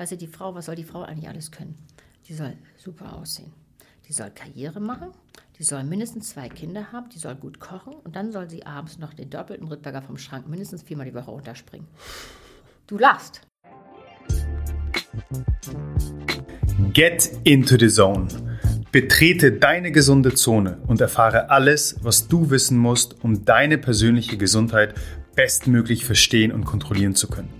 Weißt du, die Frau, was soll die Frau eigentlich alles können? Die soll super aussehen. Die soll Karriere machen. Die soll mindestens zwei Kinder haben. Die soll gut kochen. Und dann soll sie abends noch den doppelten Rittberger vom Schrank mindestens viermal die Woche runterspringen. Du lachst. Get into the zone. Betrete deine gesunde Zone und erfahre alles, was du wissen musst, um deine persönliche Gesundheit bestmöglich verstehen und kontrollieren zu können.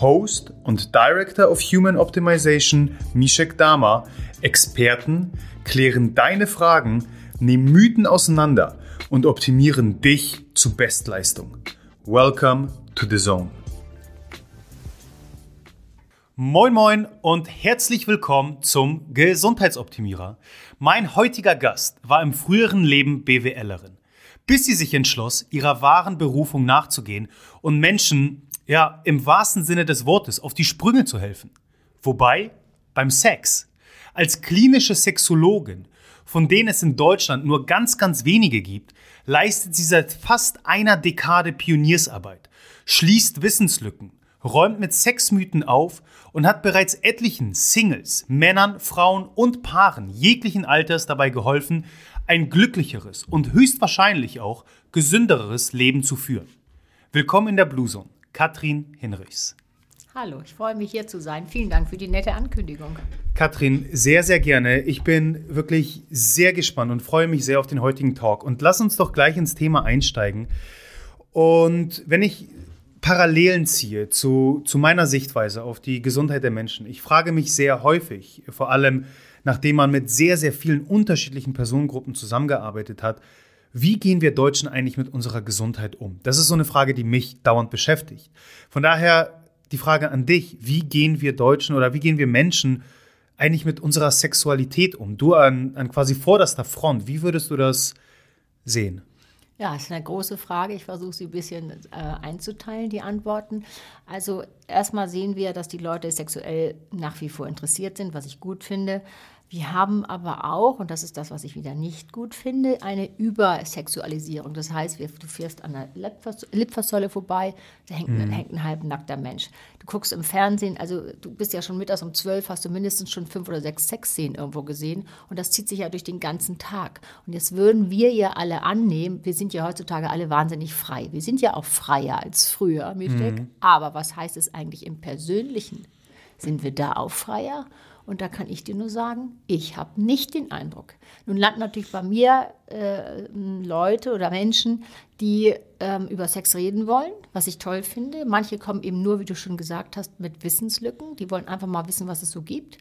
Host und Director of Human Optimization Mishek Dama, Experten, klären deine Fragen, nehmen Mythen auseinander und optimieren dich zu Bestleistung. Welcome to the Zone. Moin moin und herzlich willkommen zum Gesundheitsoptimierer. Mein heutiger Gast war im früheren Leben BWLerin, bis sie sich entschloss, ihrer wahren Berufung nachzugehen und Menschen ja, im wahrsten Sinne des Wortes auf die Sprünge zu helfen. Wobei beim Sex. Als klinische Sexologin, von denen es in Deutschland nur ganz, ganz wenige gibt, leistet sie seit fast einer Dekade Pioniersarbeit, schließt Wissenslücken, räumt mit Sexmythen auf und hat bereits etlichen Singles, Männern, Frauen und Paaren jeglichen Alters dabei geholfen, ein glücklicheres und höchstwahrscheinlich auch gesünderes Leben zu führen. Willkommen in der Blue Zone. Katrin Hinrichs. Hallo, ich freue mich hier zu sein. Vielen Dank für die nette Ankündigung. Katrin, sehr, sehr gerne. Ich bin wirklich sehr gespannt und freue mich sehr auf den heutigen Talk. Und lass uns doch gleich ins Thema einsteigen. Und wenn ich Parallelen ziehe zu, zu meiner Sichtweise auf die Gesundheit der Menschen, ich frage mich sehr häufig, vor allem nachdem man mit sehr, sehr vielen unterschiedlichen Personengruppen zusammengearbeitet hat, wie gehen wir Deutschen eigentlich mit unserer Gesundheit um? Das ist so eine Frage, die mich dauernd beschäftigt. Von daher die Frage an dich, wie gehen wir Deutschen oder wie gehen wir Menschen eigentlich mit unserer Sexualität um? Du an, an quasi vorderster Front, wie würdest du das sehen? Ja, das ist eine große Frage. Ich versuche sie ein bisschen äh, einzuteilen, die Antworten. Also erstmal sehen wir, dass die Leute sexuell nach wie vor interessiert sind, was ich gut finde. Wir haben aber auch, und das ist das, was ich wieder nicht gut finde, eine Übersexualisierung. Das heißt, du fährst an der Litfaßsäule vorbei, da hängt, mhm. hängt ein halbnackter Mensch. Du guckst im Fernsehen, also du bist ja schon mittags um zwölf, hast du mindestens schon fünf oder sechs Sexszenen irgendwo gesehen und das zieht sich ja durch den ganzen Tag. Und jetzt würden wir ja alle annehmen, wir sind ja heutzutage alle wahnsinnig frei. Wir sind ja auch freier als früher, Mhm. Aber was heißt es eigentlich im Persönlichen? Sind wir da auch freier? Und da kann ich dir nur sagen, ich habe nicht den Eindruck. Nun landen natürlich bei mir äh, Leute oder Menschen, die ähm, über Sex reden wollen, was ich toll finde. Manche kommen eben nur, wie du schon gesagt hast, mit Wissenslücken. Die wollen einfach mal wissen, was es so gibt.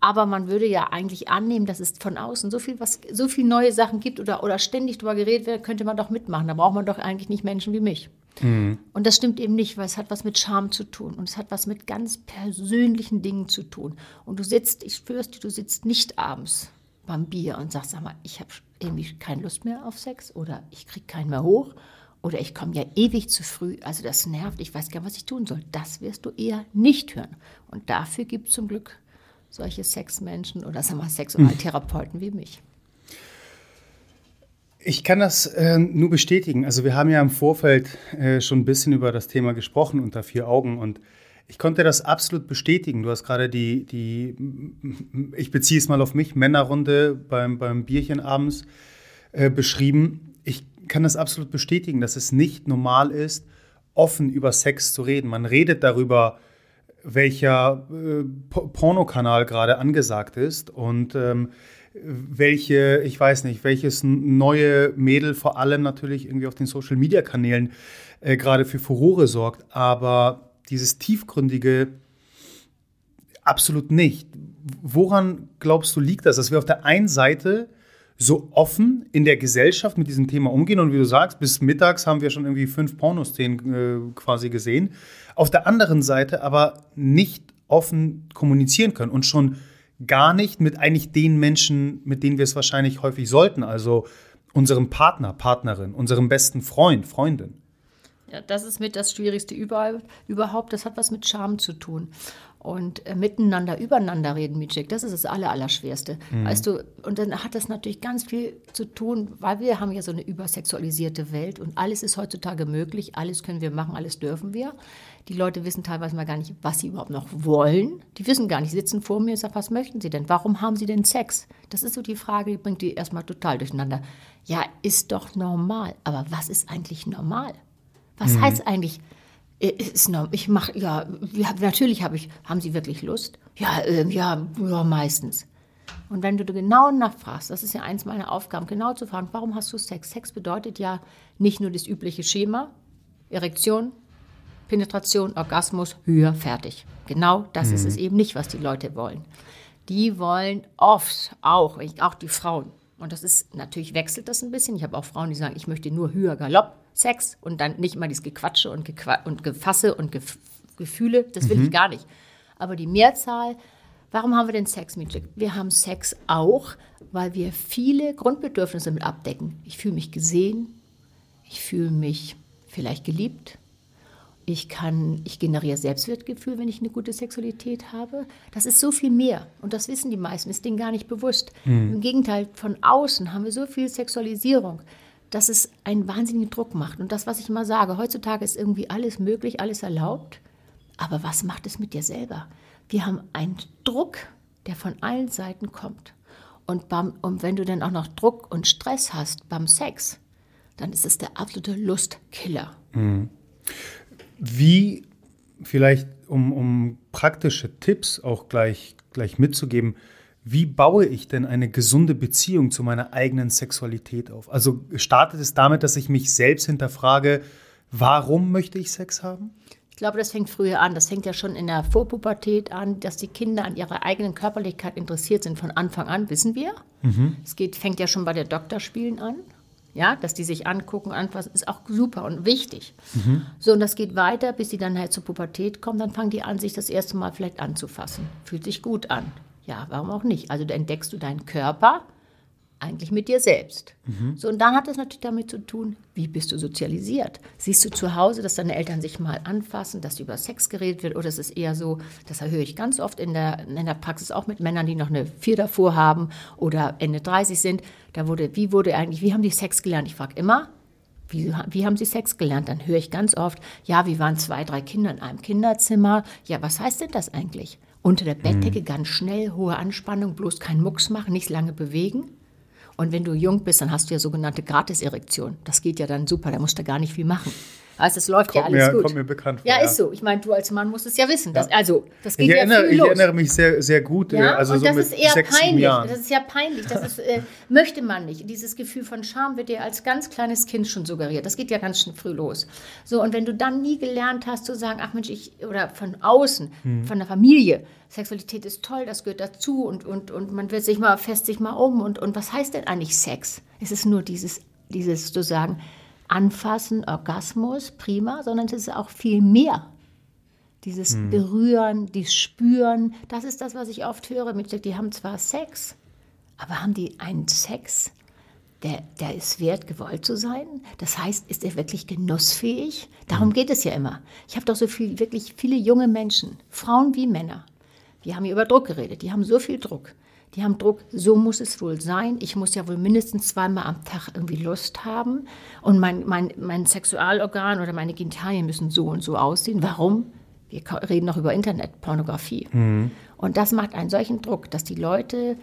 Aber man würde ja eigentlich annehmen, dass es von außen so viel, was, so viel neue Sachen gibt oder, oder ständig darüber geredet wird, könnte man doch mitmachen. Da braucht man doch eigentlich nicht Menschen wie mich. Mhm. Und das stimmt eben nicht, weil es hat was mit Scham zu tun und es hat was mit ganz persönlichen Dingen zu tun. Und du sitzt, ich schwör's du sitzt nicht abends beim Bier und sagst, sag mal, ich habe irgendwie keine Lust mehr auf Sex oder ich kriege keinen mehr hoch oder ich komme ja ewig zu früh, also das nervt, ich weiß gar nicht, was ich tun soll. Das wirst du eher nicht hören. Und dafür gibt es zum Glück solche Sexmenschen oder sagen wir Sexualtherapeuten wie mich. Ich kann das äh, nur bestätigen. Also wir haben ja im Vorfeld äh, schon ein bisschen über das Thema gesprochen unter vier Augen und ich konnte das absolut bestätigen. Du hast gerade die, die, ich beziehe es mal auf mich, Männerrunde beim, beim Bierchen abends äh, beschrieben. Ich kann das absolut bestätigen, dass es nicht normal ist, offen über Sex zu reden. Man redet darüber, welcher äh, Pornokanal gerade angesagt ist und ähm, welche, ich weiß nicht, welches neue Mädel vor allem natürlich irgendwie auf den Social Media Kanälen äh, gerade für Furore sorgt, aber dieses tiefgründige absolut nicht. Woran glaubst du liegt das, dass wir auf der einen Seite so offen in der Gesellschaft mit diesem Thema umgehen und wie du sagst, bis mittags haben wir schon irgendwie fünf Pornoszenen äh, quasi gesehen. Auf der anderen Seite aber nicht offen kommunizieren können und schon gar nicht mit eigentlich den Menschen, mit denen wir es wahrscheinlich häufig sollten. Also unserem Partner, Partnerin, unserem besten Freund, Freundin. Ja, das ist mit das Schwierigste überhaupt. Das hat was mit Scham zu tun. Und äh, miteinander, übereinander reden, Mitschek, das ist das Aller, Allerschwerste. Mhm. Weißt du, und dann hat das natürlich ganz viel zu tun, weil wir haben ja so eine übersexualisierte Welt und alles ist heutzutage möglich, alles können wir machen, alles dürfen wir. Die Leute wissen teilweise mal gar nicht, was sie überhaupt noch wollen. Die wissen gar nicht, sie sitzen vor mir und sagen, was möchten sie denn? Warum haben sie denn Sex? Das ist so die Frage, die bringt die erstmal total durcheinander. Ja, ist doch normal. Aber was ist eigentlich normal? Was mhm. heißt eigentlich, äh, ist noch, ich mache, ja, ja, natürlich habe ich, haben Sie wirklich Lust? Ja, äh, ja, ja, meistens. Und wenn du genau nachfragst, das ist ja eins meiner Aufgaben, genau zu fragen, warum hast du Sex? Sex bedeutet ja nicht nur das übliche Schema, Erektion, Penetration, Orgasmus, Höhe, fertig. Genau das mhm. ist es eben nicht, was die Leute wollen. Die wollen oft auch, auch die Frauen, und das ist, natürlich wechselt das ein bisschen. Ich habe auch Frauen, die sagen, ich möchte nur höher Galopp Sex und dann nicht immer dieses Gequatsche und, Gequa und Gefasse und Gef Gefühle. Das will mhm. ich gar nicht. Aber die Mehrzahl, warum haben wir denn Sex, Mietschik? Wir haben Sex auch, weil wir viele Grundbedürfnisse mit abdecken. Ich fühle mich gesehen, ich fühle mich vielleicht geliebt, ich kann, ich generiere Selbstwertgefühl, wenn ich eine gute Sexualität habe. Das ist so viel mehr. Und das wissen die meisten, ist denen gar nicht bewusst. Mhm. Im Gegenteil, von außen haben wir so viel Sexualisierung, dass es einen wahnsinnigen Druck macht. Und das, was ich immer sage, heutzutage ist irgendwie alles möglich, alles erlaubt. Aber was macht es mit dir selber? Wir haben einen Druck, der von allen Seiten kommt. Und, beim, und wenn du dann auch noch Druck und Stress hast beim Sex, dann ist es der absolute Lustkiller. Mhm. Wie, vielleicht um, um praktische Tipps auch gleich, gleich mitzugeben, wie baue ich denn eine gesunde Beziehung zu meiner eigenen Sexualität auf? Also startet es damit, dass ich mich selbst hinterfrage, warum möchte ich Sex haben? Ich glaube, das fängt früher an. Das fängt ja schon in der Vorpubertät an, dass die Kinder an ihrer eigenen Körperlichkeit interessiert sind. Von Anfang an wissen wir. Mhm. Es geht, fängt ja schon bei der Doktorspielen an. Ja, dass die sich angucken, anfassen, ist auch super und wichtig. Mhm. So, und das geht weiter, bis sie dann halt zur Pubertät kommen. Dann fangen die an, sich das erste Mal vielleicht anzufassen. Fühlt sich gut an. Ja, warum auch nicht? Also da entdeckst du deinen Körper eigentlich mit dir selbst. Mhm. So, und dann hat es natürlich damit zu tun, wie bist du sozialisiert? Siehst du zu Hause, dass deine Eltern sich mal anfassen, dass über Sex geredet wird? Oder ist es eher so, das höre ich ganz oft in der, in der Praxis auch mit Männern, die noch eine Vier davor haben oder Ende 30 sind. Da wurde, wie wurde eigentlich, wie haben die Sex gelernt? Ich frage immer, wie, wie, haben Sie Sex gelernt? Dann höre ich ganz oft, ja, wir waren zwei, drei Kinder in einem Kinderzimmer. Ja, was heißt denn das eigentlich? Unter der Bettdecke mhm. ganz schnell, hohe Anspannung, bloß keinen Mucks machen, nicht lange bewegen. Und wenn du jung bist, dann hast du ja sogenannte Gratiserektion. Das geht ja dann super, da musst du gar nicht viel machen. Also es läuft kommt ja alles mir, gut. Kommt mir bekannt vor. Ja, ist so. Ich meine, du als Mann musst es ja wissen. Dass, ja. Also, das geht ich ja erinnere, viel los. Ich erinnere mich sehr, sehr gut. Ja? Äh, also und so das mit ist eher peinlich. Jahren. Das ist ja peinlich. Das ist, äh, möchte man nicht. Dieses Gefühl von Scham wird dir als ganz kleines Kind schon suggeriert. Das geht ja ganz schön früh los. So, und wenn du dann nie gelernt hast zu sagen, ach Mensch, ich, oder von außen, hm. von der Familie, Sexualität ist toll, das gehört dazu und, und, und man wird sich mal, fest sich mal um. Und, und was heißt denn eigentlich Sex? Es ist nur dieses, dieses zu sagen, Anfassen, Orgasmus, prima, sondern es ist auch viel mehr. Dieses hm. Berühren, dieses Spüren, das ist das, was ich oft höre. Mit, die haben zwar Sex, aber haben die einen Sex, der, der ist wert, gewollt zu sein? Das heißt, ist er wirklich genussfähig? Darum hm. geht es ja immer. Ich habe doch so viel, wirklich viele junge Menschen, Frauen wie Männer. Wir haben hier über Druck geredet. Die haben so viel Druck. Die haben Druck, so muss es wohl sein. Ich muss ja wohl mindestens zweimal am Tag irgendwie Lust haben. Und mein, mein, mein Sexualorgan oder meine Genitalien müssen so und so aussehen. Warum? Wir reden noch über Internetpornografie. Mhm. Und das macht einen solchen Druck, dass die Leute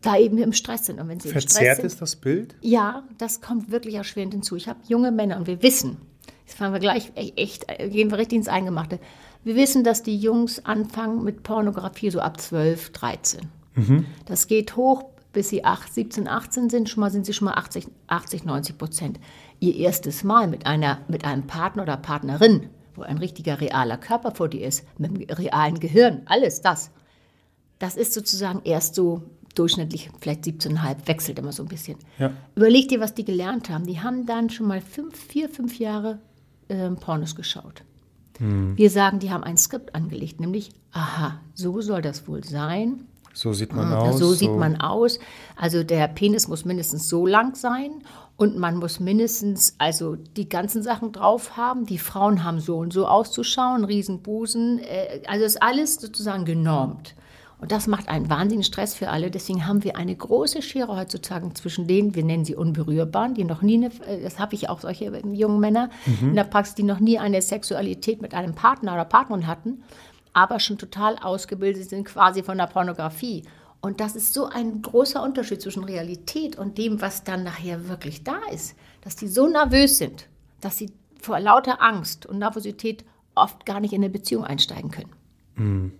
da eben im Stress sind. Und wenn sie Verzerrt sind, ist das Bild? Ja, das kommt wirklich erschwerend hinzu. Ich habe junge Männer und wir wissen, jetzt fahren wir gleich echt, gehen wir richtig ins Eingemachte. Wir wissen, dass die Jungs anfangen mit Pornografie so ab 12, 13. Mhm. Das geht hoch, bis sie 8, 17, 18 sind, schon mal sind sie schon mal 80, 80 90 Prozent. Ihr erstes Mal mit, einer, mit einem Partner oder Partnerin, wo ein richtiger realer Körper vor dir ist, mit einem realen Gehirn, alles das. Das ist sozusagen erst so durchschnittlich, vielleicht 17,5, wechselt immer so ein bisschen. Ja. Überleg dir, was die gelernt haben. Die haben dann schon mal fünf, vier, fünf Jahre äh, Pornos geschaut. Hm. Wir sagen, die haben ein Skript angelegt, nämlich, aha, so soll das wohl sein So sieht man aus. So sieht man aus. Also der Penis muss mindestens so lang sein und man muss mindestens also die ganzen Sachen drauf haben. Die Frauen haben so und so auszuschauen, Riesenbusen. Äh, also ist alles sozusagen genormt. Und das macht einen wahnsinnigen Stress für alle. Deswegen haben wir eine große Schere heutzutage zwischen denen, wir nennen sie Unberührbaren, die noch nie, eine, äh, das habe ich auch solche jungen Männer mhm. in der Praxis, die noch nie eine Sexualität mit einem Partner oder Partnerin hatten, aber schon total ausgebildet sind quasi von der Pornografie. Und das ist so ein großer Unterschied zwischen Realität und dem, was dann nachher wirklich da ist. Dass die so nervös sind, dass sie vor lauter Angst und Nervosität oft gar nicht in eine Beziehung einsteigen können. Mhm.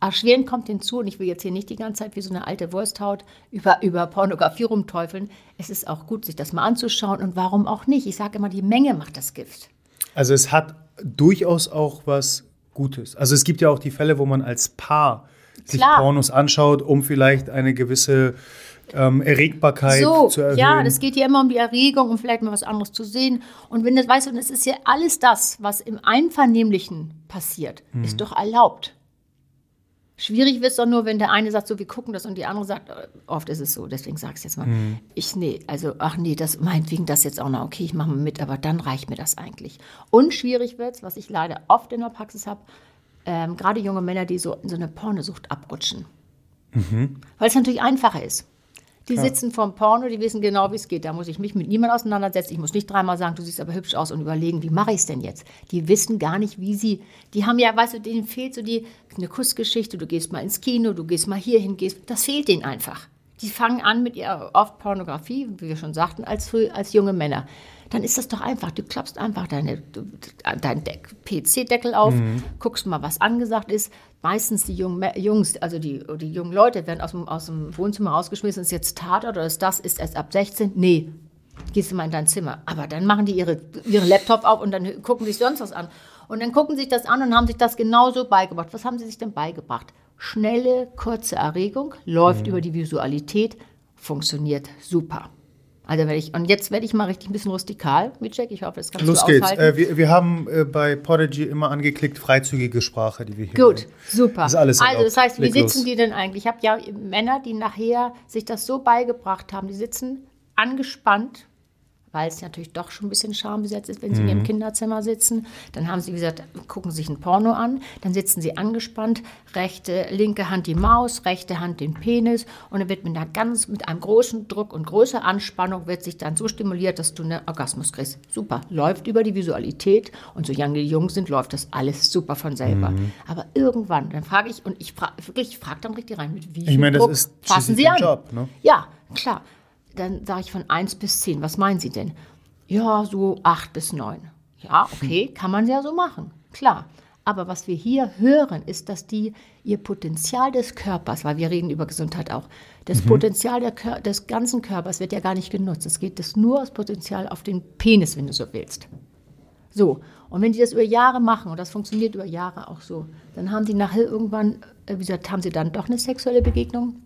Erschwerend kommt hinzu, und ich will jetzt hier nicht die ganze Zeit wie so eine alte Wursthaut über, über Pornografie rumteufeln. Es ist auch gut, sich das mal anzuschauen und warum auch nicht. Ich sage immer, die Menge macht das Gift. Also es hat durchaus auch was Gutes. Also es gibt ja auch die Fälle, wo man als Paar sich Klar. Pornos anschaut, um vielleicht eine gewisse ähm, Erregbarkeit so, zu erhöhen. Ja, das geht ja immer um die Erregung, um vielleicht mal was anderes zu sehen. Und wenn das, weißt du, es ist ja alles das, was im Einvernehmlichen passiert, mhm. ist doch erlaubt. Schwierig wird es doch nur, wenn der eine sagt, so, wir gucken das und die andere sagt, äh, oft ist es so, deswegen sag ich es jetzt mal. Mhm. Ich, nee, also, ach nee, das meinetwegen das jetzt auch noch, okay, ich mache mal mit, aber dann reicht mir das eigentlich. Und schwierig wird es, was ich leider oft in der Praxis habe, ähm, gerade junge Männer, die so in so eine Pornosucht abrutschen. Mhm. Weil es natürlich einfacher ist. Die Klar. sitzen vorm Porno, die wissen genau, wie es geht. Da muss ich mich mit niemandem auseinandersetzen. Ich muss nicht dreimal sagen, du siehst aber hübsch aus und überlegen, wie mache ich es denn jetzt? Die wissen gar nicht, wie sie. Die haben ja, weißt du, denen fehlt so die eine Kussgeschichte. Du gehst mal ins Kino, du gehst mal hierhin, gehst. Das fehlt denen einfach. Die fangen an mit ihrer oft Pornografie, wie wir schon sagten, als, früh, als junge Männer dann ist das doch einfach. Du klappst einfach deine, deinen PC-Deckel auf, mhm. guckst mal, was angesagt ist. Meistens die jungen Jungs, also die, die jungen Leute werden aus dem, aus dem Wohnzimmer rausgeschmissen, ist jetzt Tatort oder ist das, ist erst ab 16? Nee, gehst du mal in dein Zimmer. Aber dann machen die ihre, ihren Laptop auf und dann gucken sich sonst was an. Und dann gucken sich das an und haben sich das genauso beigebracht. Was haben sie sich denn beigebracht? Schnelle, kurze Erregung, läuft mhm. über die Visualität, funktioniert super. Also werde ich, und jetzt werde ich mal richtig ein bisschen rustikal, Mitchek. Ich hoffe, das kannst Los du geht's. Äh, wir, wir haben äh, bei Podigy immer angeklickt, freizügige Sprache, die wir hier Gut, haben. super. Das ist alles also das heißt, wie sitzen los. die denn eigentlich? Ich habe ja Männer, die nachher sich das so beigebracht haben, die sitzen angespannt weil es natürlich doch schon ein bisschen schambesetzt ist, wenn sie mhm. in ihrem mhm. Kinderzimmer sitzen. Dann haben sie, wie gesagt, gucken sich ein Porno an, dann sitzen sie angespannt, rechte, linke Hand die Maus, rechte Hand den Penis und dann wird mit einer ganz, mit einem großen Druck und großer Anspannung wird sich dann so stimuliert, dass du einen Orgasmus kriegst. Super, läuft über die Visualität und solange die jung sind, läuft das alles super von selber. Mhm. Aber irgendwann, dann frage ich, und ich frage wirklich, ich frage dann richtig rein, mit wie viel ich meine, Druck das ist fassen Sie an? Job, ne? Ja, klar dann sage ich von 1 bis 10. Was meinen Sie denn? Ja, so 8 bis 9. Ja, okay, kann man ja so machen. Klar. Aber was wir hier hören, ist, dass die ihr Potenzial des Körpers, weil wir reden über Gesundheit auch, das mhm. Potenzial der, des ganzen Körpers wird ja gar nicht genutzt. Es geht das nur das Potenzial auf den Penis, wenn du so willst. So, und wenn die das über Jahre machen, und das funktioniert über Jahre auch so, dann haben die nachher irgendwann, äh, wie gesagt, haben sie dann doch eine sexuelle Begegnung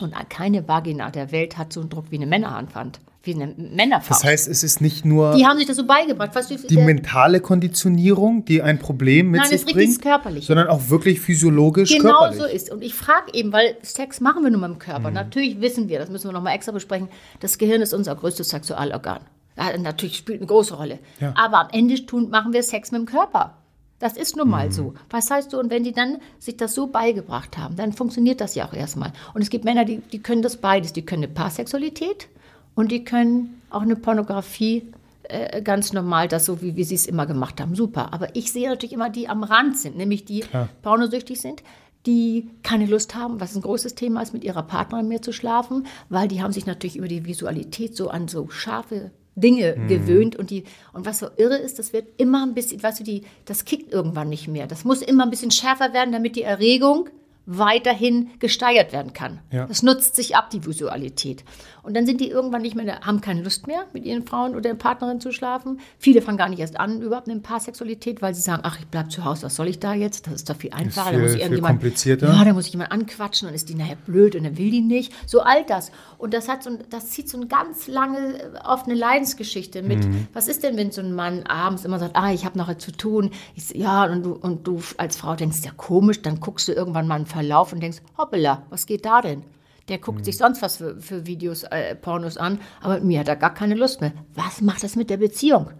und keine Vagina der Welt hat so einen Druck wie eine Männerhandwand, wie eine Männerfaust. Das heißt, es ist nicht nur. Die haben sich das so beigebracht. Weißt du, die mentale Konditionierung, die ein Problem mit Nein, sich bringt. Nein, ist körperlich. Sondern auch wirklich physiologisch genau körperlich. Genau so ist. Und ich frage eben, weil Sex machen wir nur mit dem Körper. Mhm. Natürlich wissen wir, das müssen wir nochmal extra besprechen, das Gehirn ist unser größtes Sexualorgan. Ja, natürlich spielt eine große Rolle. Ja. Aber am Ende tun, machen wir Sex mit dem Körper. Das ist nun mal mhm. so. Was heißt so? Und wenn die dann sich das so beigebracht haben, dann funktioniert das ja auch erstmal. Und es gibt Männer, die, die können das beides. Die können eine Paarsexualität und die können auch eine Pornografie äh, ganz normal, das so, wie, wie sie es immer gemacht haben. Super. Aber ich sehe natürlich immer die die am Rand sind, nämlich die Klar. pornosüchtig sind, die keine Lust haben, was ein großes Thema ist, mit ihrer Partnerin mehr zu schlafen, weil die haben sich natürlich über die Visualität so an so scharfe Dinge mhm. gewöhnt und die und was so irre ist, das wird immer ein bisschen, weißt du, die das kickt irgendwann nicht mehr. Das muss immer ein bisschen schärfer werden, damit die Erregung weiterhin gesteigert werden kann. Ja. Das nutzt sich ab, die Visualität. Und dann sind die irgendwann nicht mehr, haben keine Lust mehr, mit ihren Frauen oder Partnerin zu schlafen. Viele fangen gar nicht erst an, überhaupt eine Paarsexualität, weil sie sagen, ach, ich bleibe zu Hause, was soll ich da jetzt? Das ist doch viel einfacher. Viel, da muss ich irgendjemand, komplizierter. Ja, da muss ich jemand anquatschen, dann ist die nachher blöd und dann will die nicht. So all das. Und das hat so das zieht so eine ganz lange, oft eine Leidensgeschichte mit. Mhm. Was ist denn, wenn so ein Mann abends immer sagt, ah, ich habe noch zu tun? Ich, ja, und du, und du als Frau denkst, ja komisch, dann guckst du irgendwann mal einen Verlauf und denkst, hoppala, was geht da denn? Der guckt mhm. sich sonst was für, für Videos, äh, Pornos an, aber mit mir hat er gar keine Lust mehr. Was macht das mit der Beziehung?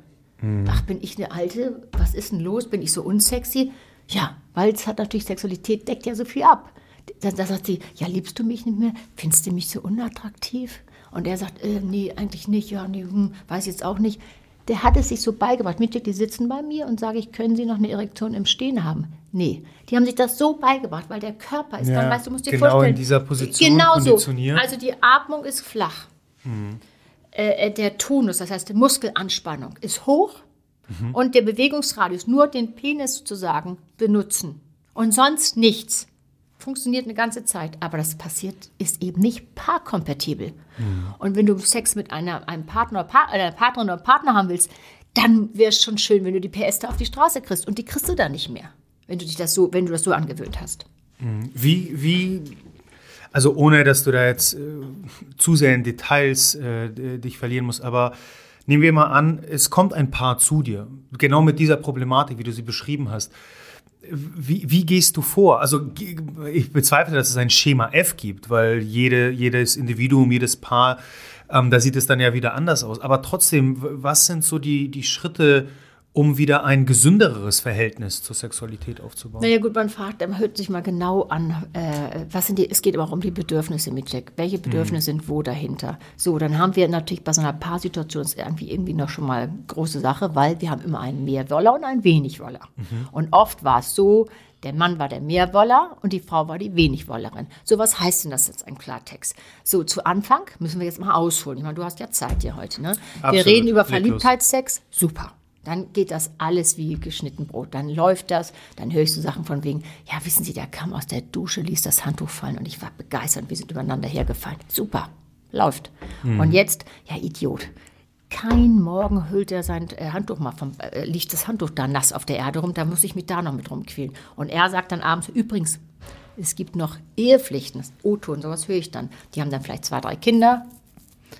Mhm. Ach, bin ich eine Alte? Was ist denn los? Bin ich so unsexy? Ja, weil es hat natürlich Sexualität deckt ja so viel ab. Da, da, sagt sie, ja, liebst du mich nicht mehr? Findest du mich so unattraktiv? Und er sagt, äh, nee, eigentlich nicht, ja, nee, hm, weiß jetzt auch nicht. Der hat es sich so beigebracht. Mitglied, die sitzen bei mir und sage ich, können Sie noch eine Erektion im Stehen haben? Nee, die haben sich das so beigebracht, weil der Körper ist ja, dann, weißt du, musst dir genau vorstellen. in dieser Position genau so. Also die Atmung ist flach. Mhm. Äh, der Tonus, das heißt die Muskelanspannung, ist hoch mhm. und der Bewegungsradius, nur den Penis sozusagen benutzen und sonst nichts funktioniert eine ganze Zeit, aber das passiert, ist eben nicht paarkompatibel. Mhm. Und wenn du Sex mit einer, einem Partner, einer Partnerin oder Partner haben willst, dann wäre es schon schön, wenn du die PS da auf die Straße kriegst. Und die kriegst du da nicht mehr, wenn du dich das so, wenn du das so angewöhnt hast. Mhm. Wie, wie, also ohne dass du da jetzt äh, zu sehr in Details äh, dich verlieren musst, aber nehmen wir mal an, es kommt ein Paar zu dir, genau mit dieser Problematik, wie du sie beschrieben hast. Wie, wie, gehst du vor? Also ich bezweifle, dass es ein Schema F gibt, weil jede, jedes Individuum, jedes Paar, ähm, da sieht es dann ja wieder anders aus. Aber trotzdem, was sind so die, die Schritte, um wieder ein gesünderes Verhältnis zur Sexualität aufzubauen? Naja gut, man fragt, man hört sich mal genau an, äh, was sind die, es geht aber auch um die Bedürfnisse mit Jack. Welche Bedürfnisse mhm. sind wo dahinter? So, dann haben wir natürlich bei so einer Paarsituation ist irgendwie, irgendwie noch schon mal große Sache, weil wir haben immer einen Mehrwoller und einen Wenigwoller. Mhm. Und oft war es so, der Mann war der Mehrwoller und die Frau war die Wenigwollerin. So, was heißt denn das jetzt im Klartext? So, zu Anfang müssen wir jetzt mal ausholen. Ich meine, du hast ja Zeit hier heute, ne? Absolut. Wir reden über Verliebtheitssex. Super. Dann geht das alles wie geschnitten Brot. Dann läuft das, dann höre ich so Sachen von wegen, ja, wissen Sie, der kam aus der Dusche, ließ das Handtuch fallen und ich war begeistert, wir sind übereinander hergefallen. Super, läuft. Mhm. Und jetzt, ja, Idiot. Kein Morgen hüllt er sein äh, Handtuch mal vom, äh, liegt das Handtuch da nass auf der Erde rum, da muss ich mich da noch mit rumquälen. Und er sagt dann abends, übrigens, es gibt noch Ehepflichten, O-Ton, sowas höre ich dann. Die haben dann vielleicht zwei, drei Kinder,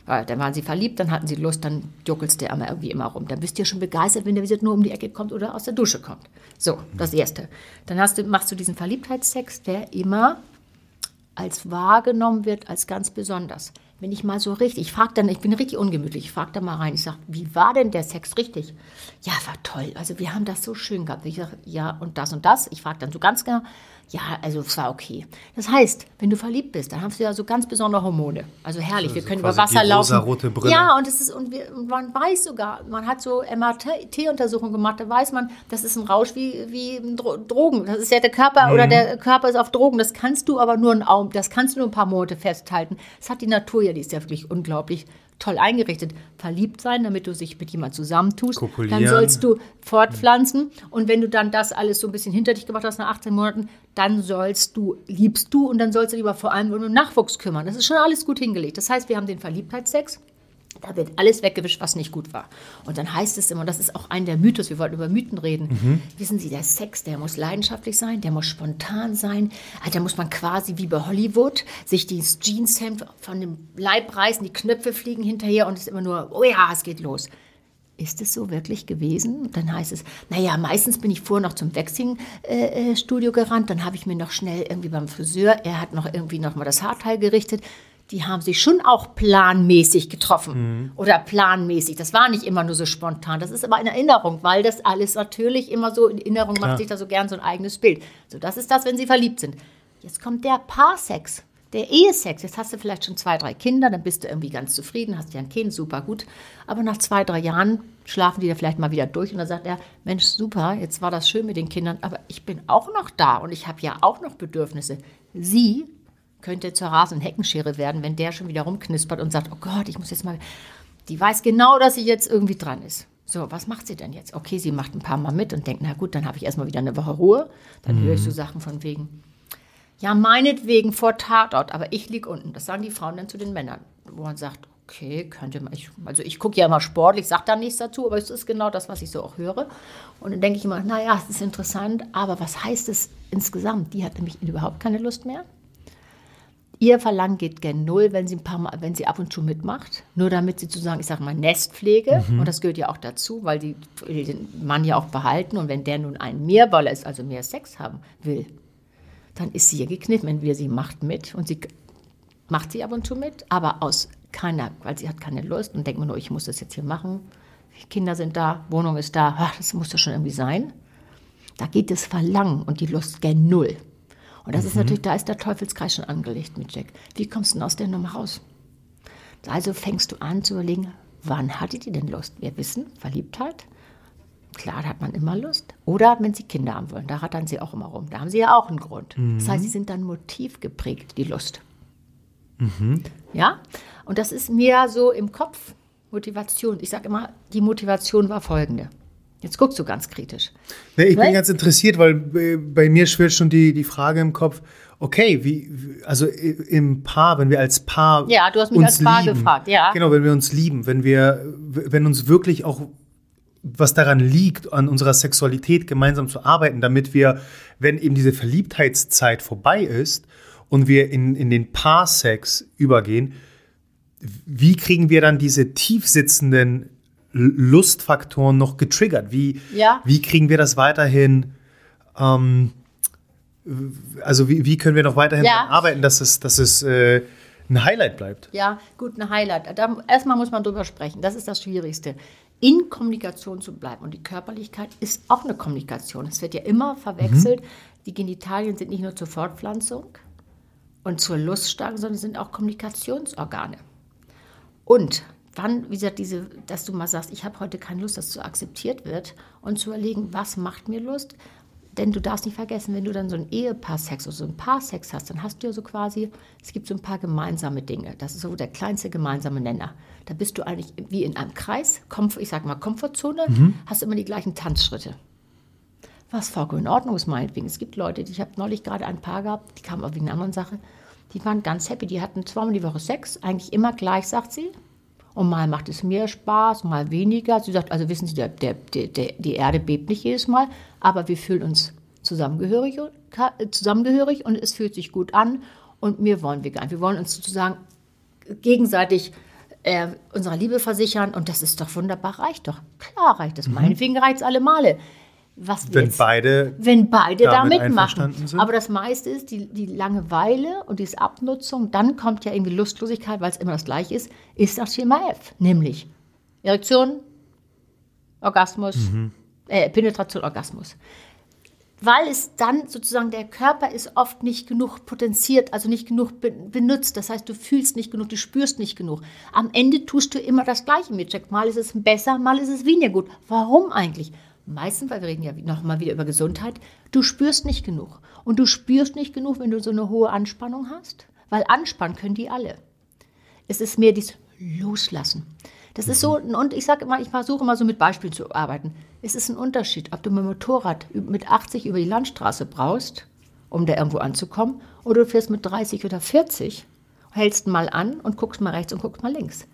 weil dann waren sie verliebt, dann hatten sie Lust, dann juckelst der immer irgendwie immer rum. Dann bist du ja schon begeistert, wenn der wieder nur um die Ecke kommt oder aus der Dusche kommt. So, das Erste. Dann hast du, machst du diesen Verliebtheitstext, der immer als wahrgenommen wird, als ganz besonders. Wenn ich mal so richtig, ich frage dann, ich bin richtig ungemütlich, ich frage da mal rein, ich sage, wie war denn der Sex richtig? Ja, war toll, also wir haben das so schön gehabt. Ich sage, ja, und das und das. Ich frage dann so ganz genau, ja, also es war okay. Das heißt, wenn du verliebt bist, dann hast du ja so ganz besondere Hormone. Also herrlich, also wir können über Wasser laufen. Rote Brille. Ja, und es ist und, wir, und, man weiß sogar, man hat so MRT-Untersuchungen gemacht, da weiß man, das ist ein Rausch wie wie Drogen. Das ist ja der Körper mhm. oder der Körper ist auf Drogen. Das kannst du aber nur ein das kannst du nur ein paar Monate festhalten. Das hat die Natur ja, die ist ja wirklich unglaublich toll eingerichtet. Verliebt sein, damit du dich mit jemandem zusammentust. Kopulieren. Dann sollst du fortpflanzen. Und wenn du dann das alles so ein bisschen hinter dich gemacht hast nach 18 Monaten, dann sollst du, liebst du und dann sollst du lieber vor allem um den Nachwuchs kümmern. Das ist schon alles gut hingelegt. Das heißt, wir haben den Verliebtheitsex. Da wird alles weggewischt, was nicht gut war. Und dann heißt es immer, das ist auch ein der Mythos, wir wollten über Mythen reden. Mhm. Wissen Sie, der Sex, der muss leidenschaftlich sein, der muss spontan sein. Also da muss man quasi wie bei Hollywood sich dieses Jeanshemd von dem Leib reißen, die Knöpfe fliegen hinterher und es ist immer nur, oh ja, es geht los. Ist es so wirklich gewesen? Dann heißt es, naja, meistens bin ich vorher noch zum Waxing-Studio äh, äh gerannt, dann habe ich mir noch schnell irgendwie beim Friseur, er hat noch irgendwie noch mal das Haarteil gerichtet, die haben sich schon auch planmäßig getroffen mhm. oder planmäßig. Das war nicht immer nur so spontan. Das ist aber eine Erinnerung, weil das alles natürlich immer so in Erinnerung Klar. macht sich da so gern so ein eigenes Bild. So, das ist das, wenn sie verliebt sind. Jetzt kommt der Paarsex, der Ehesex. Jetzt hast du vielleicht schon zwei, drei Kinder, dann bist du irgendwie ganz zufrieden, hast ja ein Kind, super gut. Aber nach zwei, drei Jahren schlafen die da vielleicht mal wieder durch und dann sagt er, Mensch, super, jetzt war das schön mit den Kindern, aber ich bin auch noch da und ich habe ja auch noch Bedürfnisse. Sie könnte zur Rasen- und Heckenschere werden, wenn der schon wieder rumknispert und sagt, oh Gott, ich muss jetzt mal. Die weiß genau, dass sie jetzt irgendwie dran ist. So, was macht sie denn jetzt? Okay, sie macht ein paar Mal mit und denkt, na gut, dann habe ich erstmal wieder eine Woche Ruhe. Dann mhm. höre ich so Sachen von wegen, ja, meinetwegen vor Tatort, aber ich liege unten. Das sagen die Frauen dann zu den Männern, wo man sagt, okay, könnte man, ich, also ich gucke ja immer sportlich, sage da nichts dazu, aber es ist genau das, was ich so auch höre. Und dann denke ich immer, naja, es ist interessant, aber was heißt es insgesamt? Die hat nämlich überhaupt keine Lust mehr. Ihr Verlangen geht gen Null, wenn sie, ein paar mal, wenn sie ab und zu mitmacht. Nur damit sie sozusagen, ich sage mal, Nestpflege, mhm. und das gehört ja auch dazu, weil die den Mann ja auch behalten. Und wenn der nun ein Mehrwoller ist, also mehr Sex haben will, dann ist sie ja gekniffen. Entweder sie macht mit und sie macht sie ab und zu mit, aber aus keiner, weil sie hat keine Lust und denkt mir nur, ich muss das jetzt hier machen. Kinder sind da, Wohnung ist da, ach, das muss doch schon irgendwie sein. Da geht das Verlangen und die Lust gen Null. Und das mhm. ist natürlich, da ist der Teufelskreis schon angelegt mit Jack. Wie kommst du denn aus der Nummer raus? Also fängst du an zu überlegen, wann hattet ihr denn Lust? Wir wissen, Verliebtheit, klar, da hat man immer Lust. Oder wenn sie Kinder haben wollen, da rattern sie auch immer rum. Da haben sie ja auch einen Grund. Mhm. Das heißt, sie sind dann motivgeprägt, die Lust. Mhm. Ja, und das ist mir so im Kopf Motivation. Ich sage immer, die Motivation war folgende. Jetzt guckst du ganz kritisch. Nee, ich weil? bin ganz interessiert, weil bei mir schwirrt schon die, die Frage im Kopf, okay, wie, also im Paar, wenn wir als Paar. Ja, du hast mich als Paar lieben, gefragt, ja. Genau, wenn wir uns lieben, wenn wir, wenn uns wirklich auch was daran liegt, an unserer Sexualität gemeinsam zu arbeiten, damit wir, wenn eben diese Verliebtheitszeit vorbei ist und wir in, in den Paarsex übergehen, wie kriegen wir dann diese tiefsitzenden Lustfaktoren noch getriggert? Wie, ja. wie kriegen wir das weiterhin? Ähm, also wie, wie können wir noch weiterhin ja. arbeiten, dass es, dass es äh, ein Highlight bleibt? Ja, gut, ein Highlight. Da, erstmal muss man drüber sprechen. Das ist das Schwierigste. In Kommunikation zu bleiben. Und die Körperlichkeit ist auch eine Kommunikation. Es wird ja immer verwechselt. Mhm. Die Genitalien sind nicht nur zur Fortpflanzung und zur Luststärke, sondern sind auch Kommunikationsorgane. Und wann, wie gesagt, diese, dass du mal sagst, ich habe heute keine Lust, dass so akzeptiert wird und zu überlegen, was macht mir Lust? Denn du darfst nicht vergessen, wenn du dann so ein Ehepaar-Sex oder so ein Paar-Sex hast, dann hast du ja so quasi, es gibt so ein paar gemeinsame Dinge. Das ist so der kleinste gemeinsame Nenner. Da bist du eigentlich wie in einem Kreis, ich sage mal Komfortzone, mhm. hast immer die gleichen Tanzschritte. Was vollkommen in Ordnung ist, meinetwegen. Es gibt Leute, die, ich habe neulich gerade ein Paar gehabt, die kamen auch wegen einer anderen Sache, die waren ganz happy. Die hatten zweimal die Woche Sex, eigentlich immer gleich, sagt sie. Und mal macht es mehr Spaß, mal weniger. Sie sagt, also wissen Sie, der, der, der, die Erde bebt nicht jedes Mal, aber wir fühlen uns zusammengehörig, zusammengehörig und es fühlt sich gut an und mehr wollen wir gar nicht. Wir wollen uns sozusagen gegenseitig äh, unserer Liebe versichern und das ist doch wunderbar, reicht doch. Klar reicht das. Mhm. Meinetwegen reicht es alle Male was wenn jetzt, beide, wenn beide da mitmachen. Sind. Aber das meiste ist die, die Langeweile und diese Abnutzung. Dann kommt ja irgendwie Lustlosigkeit, weil es immer das Gleiche ist, ist das Schema F. Nämlich Erektion, Orgasmus, mhm. äh, Penetration, Orgasmus. Weil es dann sozusagen der Körper ist oft nicht genug potenziert, also nicht genug be benutzt. Das heißt, du fühlst nicht genug, du spürst nicht genug. Am Ende tust du immer das Gleiche mit Jack. Mal ist es besser, mal ist es weniger gut. Warum eigentlich? Meistens, weil wir reden ja nochmal wieder über Gesundheit, du spürst nicht genug. Und du spürst nicht genug, wenn du so eine hohe Anspannung hast, weil anspannen können die alle. Es ist mehr dieses Loslassen. Das ist so, und ich sage immer, ich versuche immer so mit Beispielen zu arbeiten. Es ist ein Unterschied, ob du mit dem Motorrad mit 80 über die Landstraße brauchst, um da irgendwo anzukommen, oder du fährst mit 30 oder 40, hältst mal an und guckst mal rechts und guckst mal links.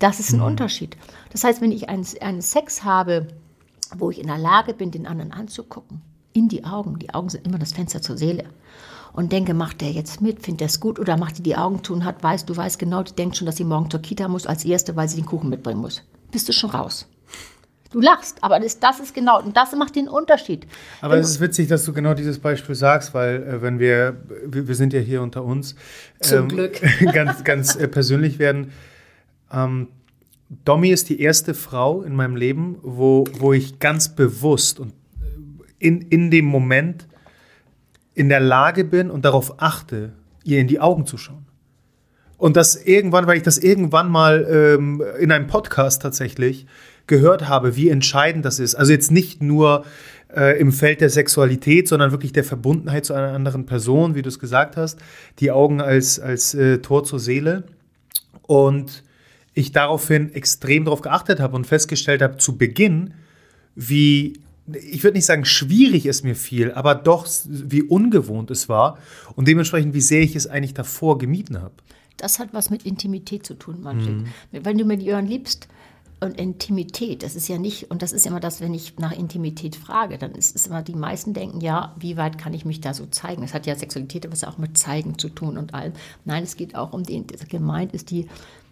Das ist ein mhm. Unterschied. Das heißt, wenn ich einen, einen Sex habe, wo ich in der Lage bin, den anderen anzugucken, in die Augen. Die Augen sind immer das Fenster zur Seele. Und denke, macht der jetzt mit, findet er es gut oder macht die die Augen tun hat, weißt du, weißt genau, die denkt schon, dass sie morgen zur Kita muss als Erste, weil sie den Kuchen mitbringen muss. Bist du schon raus. Du lachst, aber das, das ist genau, und das macht den Unterschied. Aber es ist witzig, dass du genau dieses Beispiel sagst, weil äh, wenn wir, wir, wir, sind ja hier unter uns, zum ähm, Glück, ganz, ganz äh, persönlich werden, ähm, Domi ist die erste Frau in meinem Leben, wo, wo ich ganz bewusst und äh, in, in dem Moment in der Lage bin und darauf achte, ihr in die Augen zu schauen. Und das irgendwann, weil ich das irgendwann mal ähm, in einem Podcast tatsächlich gehört habe, wie entscheidend das ist. Also jetzt nicht nur äh, im Feld der Sexualität, sondern wirklich der Verbundenheit zu einer anderen Person, wie du es gesagt hast. Die Augen als, als äh, Tor zur Seele. Und ich daraufhin extrem darauf geachtet habe und festgestellt habe zu Beginn, wie, ich würde nicht sagen, schwierig es mir fiel, aber doch, wie ungewohnt es war und dementsprechend, wie sehr ich es eigentlich davor gemieden habe. Das hat was mit Intimität zu tun, Manfred. Mhm. Wenn du mit jemandem liebst, und Intimität, das ist ja nicht, und das ist immer das, wenn ich nach Intimität frage, dann ist es immer, die meisten denken, ja, wie weit kann ich mich da so zeigen? Das hat ja Sexualität was auch mit Zeigen zu tun und allem. Nein, es geht auch um die, gemeint ist die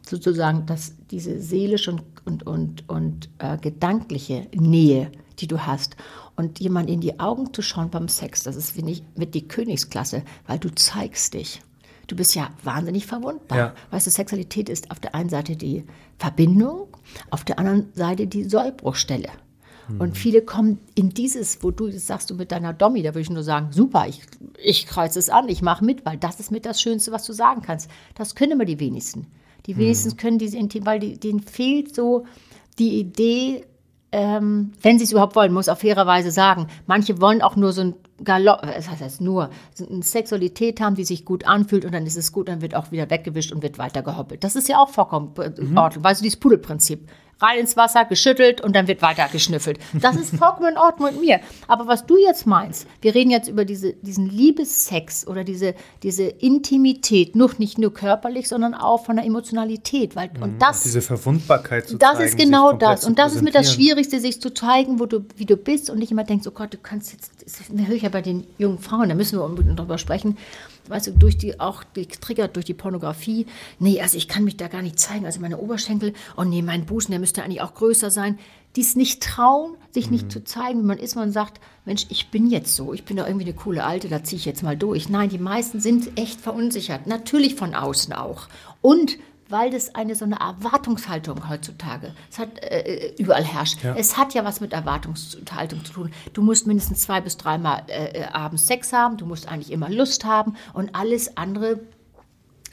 sozusagen, dass diese seelische und, und, und, und äh, gedankliche Nähe, die du hast. Und jemand in die Augen zu schauen beim Sex, das ist, finde ich, mit die Königsklasse, weil du zeigst dich. Du bist ja wahnsinnig verwundbar. Ja. Weißt du, Sexualität ist auf der einen Seite die Verbindung, auf der anderen Seite die Sollbruchstelle. Und hm. viele kommen in dieses, wo du sagst du mit deiner Dommi, da würde ich nur sagen, super, ich, ich kreuze es an, ich mache mit, weil das ist mit das Schönste, was du sagen kannst. Das können immer die wenigsten. Die wenigsten hm. können diese Intim, weil die, denen fehlt so die Idee, ähm, wenn sie es überhaupt wollen, muss auf fairerweise sagen. Manche wollen auch nur so ein Galopp, das heißt nur, eine Sexualität haben, die sich gut anfühlt und dann ist es gut, dann wird auch wieder weggewischt und wird weiter gehoppelt. Das ist ja auch vollkommen in Ordnung. Weißt du, dieses Pudelprinzip rein ins Wasser, geschüttelt und dann wird weiter geschnüffelt. Das ist vollkommen in Ordnung mit mir. Aber was du jetzt meinst, wir reden jetzt über diese, diesen Liebessex oder diese, diese Intimität, nur, nicht nur körperlich, sondern auch von der Emotionalität. Weil, und mhm. das, diese Verwundbarkeit zu Das zeigen, ist genau das. Und das ist mit das Schwierigste, sich zu zeigen, wo du, wie du bist und nicht immer denkst, oh Gott, du kannst jetzt, das höre ich ja bei den jungen Frauen, da müssen wir unbedingt drüber sprechen, weißt du, durch die, auch getriggert durch die Pornografie. Nee, also ich kann mich da gar nicht zeigen. Also meine Oberschenkel, oh nee, mein Busen, der müsste eigentlich auch größer sein. Dies nicht trauen, sich mhm. nicht zu zeigen, wie man ist. Man sagt, Mensch, ich bin jetzt so, ich bin doch irgendwie eine coole Alte, da ziehe ich jetzt mal durch. Nein, die meisten sind echt verunsichert. Natürlich von außen auch. Und weil das eine so eine Erwartungshaltung heutzutage es hat, äh, überall herrscht. Ja. Es hat ja was mit Erwartungshaltung zu tun. Du musst mindestens zwei bis dreimal äh, äh, abends Sex haben, du musst eigentlich immer Lust haben und alles andere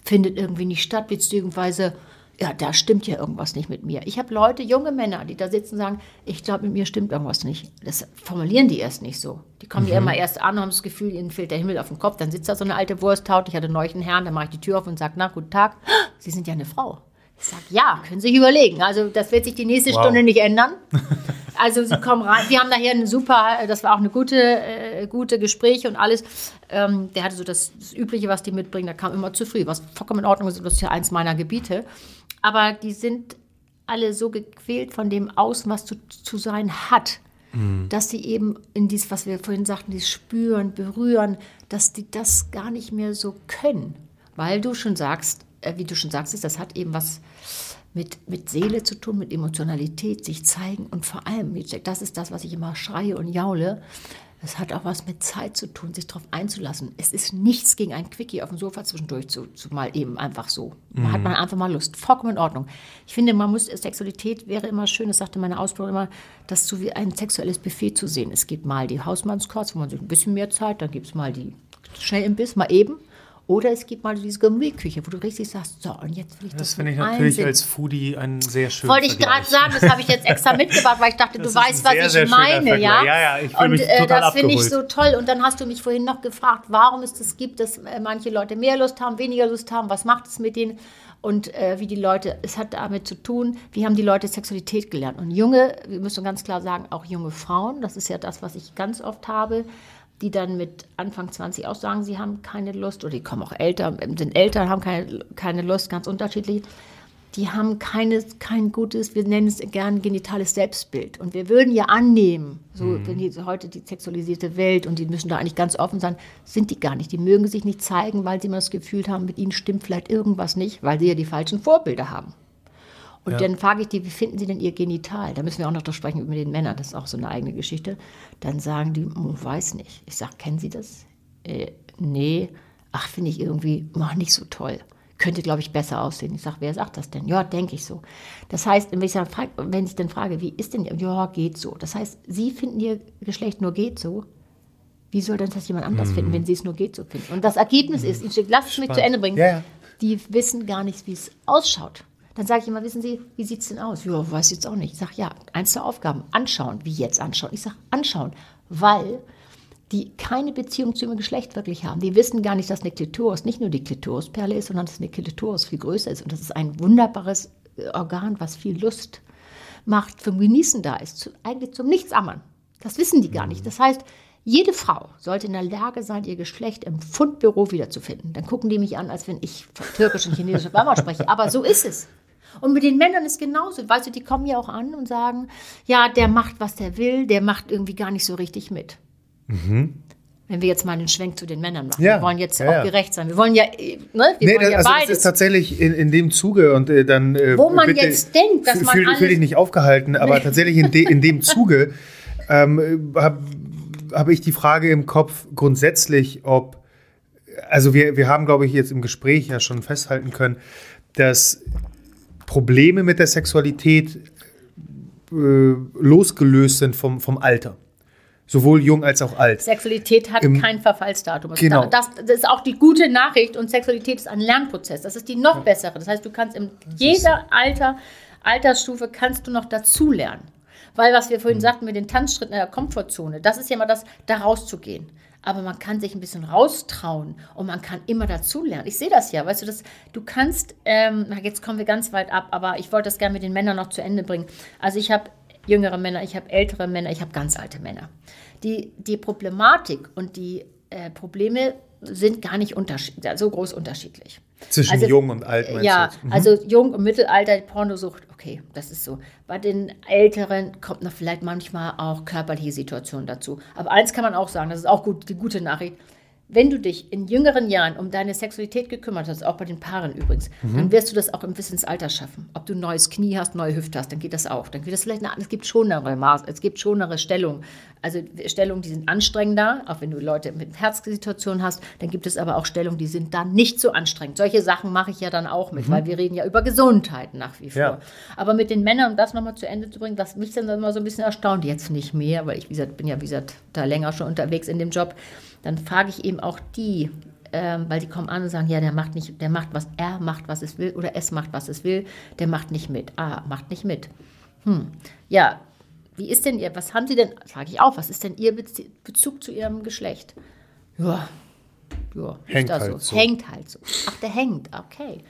findet irgendwie nicht statt, beziehungsweise ja, da stimmt ja irgendwas nicht mit mir. Ich habe Leute, junge Männer, die da sitzen und sagen, ich glaube, mit mir stimmt irgendwas nicht. Das formulieren die erst nicht so. Die kommen mhm. ja immer erst an, haben das Gefühl, ihnen fehlt der Himmel auf dem Kopf. Dann sitzt da so eine alte Wursthaut. Ich hatte neulich einen Herrn, dann mache ich die Tür auf und sage, na, guten Tag, Sie sind ja eine Frau. Ich sage, ja, können Sie sich überlegen. Also das wird sich die nächste wow. Stunde nicht ändern. Also Sie kommen rein. Wir haben daher eine super, das war auch eine gute, äh, gute Gespräche und alles. Ähm, der hatte so das, das, Übliche, was die mitbringen. Da kam immer zu früh, was vollkommen in Ordnung ist. Das ist ja eins meiner Gebiete. Aber die sind alle so gequält von dem was zu, zu sein hat, mhm. dass sie eben in dies, was wir vorhin sagten, dieses Spüren, Berühren, dass die das gar nicht mehr so können. Weil du schon sagst, äh, wie du schon sagst, das hat eben was mit, mit Seele zu tun, mit Emotionalität, sich zeigen und vor allem, das ist das, was ich immer schreie und jaule, es hat auch was mit Zeit zu tun, sich darauf einzulassen. Es ist nichts gegen ein Quickie auf dem Sofa zwischendurch zu, zu mal eben einfach so. Mhm. Hat man einfach mal Lust. Vollkommen in Ordnung. Ich finde, man muss, Sexualität wäre immer schön, das sagte meine Ausbildung immer, das so wie ein sexuelles Buffet zu sehen. Es gibt mal die Hausmannskost, wo man sich ein bisschen mehr Zeit, dann gibt es mal die schnell im Biss, mal eben. Oder es gibt mal diese Gourmetküche, wo du richtig sagst, so, und jetzt will ich das Das finde ich natürlich als Foodie ein sehr schönes Wollte ich gerade sagen, das habe ich jetzt extra mitgebracht, weil ich dachte, das du weißt, was sehr, ich meine, ja? Ja, ja, ich fühle mich äh, total Das finde ich so toll. Und dann hast du mich vorhin noch gefragt, warum es das gibt, dass äh, manche Leute mehr Lust haben, weniger Lust haben, was macht es mit denen? Und äh, wie die Leute, es hat damit zu tun, wie haben die Leute Sexualität gelernt. Und junge, wir müssen ganz klar sagen, auch junge Frauen, das ist ja das, was ich ganz oft habe, die dann mit Anfang 20 auch sagen, sie haben keine Lust, oder die kommen auch älter, sind älter, haben keine, keine Lust, ganz unterschiedlich. Die haben keine, kein gutes, wir nennen es gern genitales Selbstbild. Und wir würden ja annehmen, so mhm. wenn die heute die sexualisierte Welt und die müssen da eigentlich ganz offen sein, sind die gar nicht. Die mögen sich nicht zeigen, weil sie immer das Gefühl haben, mit ihnen stimmt vielleicht irgendwas nicht, weil sie ja die falschen Vorbilder haben. Und ja. dann frage ich die, wie finden Sie denn Ihr Genital? Da müssen wir auch noch drüber sprechen über den Männern, das ist auch so eine eigene Geschichte. Dann sagen die, oh, weiß nicht. Ich sage, kennen Sie das? Äh, nee. Ach, finde ich irgendwie oh, nicht so toll. Könnte, glaube ich, besser aussehen. Ich sage, wer sagt das denn? Ja, denke ich so. Das heißt, wenn ich, dann frage, wenn ich dann frage, wie ist denn, ja, geht so. Das heißt, Sie finden Ihr Geschlecht nur geht so. Wie soll denn das jemand anders hm. finden, wenn Sie es nur geht so finden? Und das Ergebnis hm. ist, ich lasse es mich zu Ende bringen, ja, ja. die wissen gar nicht, wie es ausschaut. Dann sage ich immer, wissen Sie, wie sieht es denn aus? Ja, weiß jetzt auch nicht. Ich sage, ja, eins der Aufgaben, anschauen. Wie jetzt anschauen? Ich sage, anschauen, weil die keine Beziehung zu ihrem Geschlecht wirklich haben. Die wissen gar nicht, dass eine Klitoris nicht nur die Klitorisperle ist, sondern dass eine Klitoris viel größer ist. Und das ist ein wunderbares äh, Organ, was viel Lust macht, zum Genießen da ist, zu, eigentlich zum Nichtsammern. Das wissen die gar nicht. Das heißt, jede Frau sollte in der Lage sein, ihr Geschlecht im Fundbüro wiederzufinden. Dann gucken die mich an, als wenn ich türkisch und chinesisch auf einmal spreche. Aber so ist es. Und mit den Männern ist genauso. Weißt du, die kommen ja auch an und sagen, ja, der macht, was der will, der macht irgendwie gar nicht so richtig mit. Mhm. Wenn wir jetzt mal einen Schwenk zu den Männern machen. Ja, wir wollen jetzt ja, auch ja. gerecht sein. Wir wollen ja, ne? Wir nee, wollen ja also beides. Das ist tatsächlich in, in dem Zuge und äh, dann. Äh, Wo man bitte, jetzt denkt, dass man. Fühl, fühl dich nicht aufgehalten, aber tatsächlich in, de, in dem Zuge ähm, habe hab ich die Frage im Kopf grundsätzlich, ob, also wir, wir haben, glaube ich, jetzt im Gespräch ja schon festhalten können, dass Probleme mit der Sexualität äh, losgelöst sind vom, vom Alter. Sowohl jung als auch alt. Sexualität hat Im- kein Verfallsdatum. Also Genau. Das, das ist auch die gute Nachricht und Sexualität ist ein Lernprozess. Das ist die noch bessere. Das heißt, du kannst in jeder Alter, Altersstufe kannst du noch dazulernen. Weil was wir Mhm. vorhin sagten mit den Tanzschritten in der Komfortzone, das ist ja mal das, da rauszugehen. Aber man kann sich ein bisschen raustrauen und man kann immer dazulernen. Ich sehe das ja, weißt du, das, du kannst, ähm, jetzt kommen wir ganz weit ab, aber ich wollte das gerne mit den Männern noch zu Ende bringen. Also ich habe jüngere Männer, ich habe ältere Männer, ich habe ganz alte Männer. Die, die Problematik und die äh, Probleme sind gar nicht so groß unterschiedlich. Zwischen Also, jung und alt meinst Ja? Mhm. also jung und Mittelalter, Pornosucht, okay, das ist so. Bei den Älteren kommt noch vielleicht manchmal auch körperliche Situationen dazu. Aber eins kann man auch sagen, das ist auch gut, die gute Nachricht. Wenn du dich in jüngeren Jahren um deine Sexualität gekümmert hast, auch bei den Paaren übrigens, Mhm. dann wirst du das auch im bis ins Alter schaffen. Ob du ein neues Knie hast, neue Hüfte hast, dann geht das auch. Dann geht das vielleicht eine, es gibt schonere Maß, es gibt schonere Stellungen. Also Stellungen, die sind anstrengender, auch wenn du Leute mit Herzsituationen hast, dann gibt es aber auch Stellungen, die sind dann nicht so anstrengend. Solche Sachen mache ich ja dann auch mit, weil wir reden ja über Gesundheit nach wie vor. Ja. Aber mit den Männern, um das nochmal zu Ende zu bringen, was mich dann immer so ein bisschen erstaunt, jetzt nicht mehr, weil ich, wie gesagt, bin ja, wie gesagt, da länger schon unterwegs in dem Job, dann frage ich eben auch die, ähm, weil die kommen an und sagen, ja, der macht nicht, der macht was, er macht, was es will, oder es macht, was es will, der macht nicht mit. Ah, macht nicht mit. Hm. Ja, wie ist denn ihr, was haben Sie denn, sage ich auch, was ist denn Ihr Bezug zu Ihrem Geschlecht? Ja, ja, Hängt halt so. so. Hängt halt so. Ach, der hängt, okay.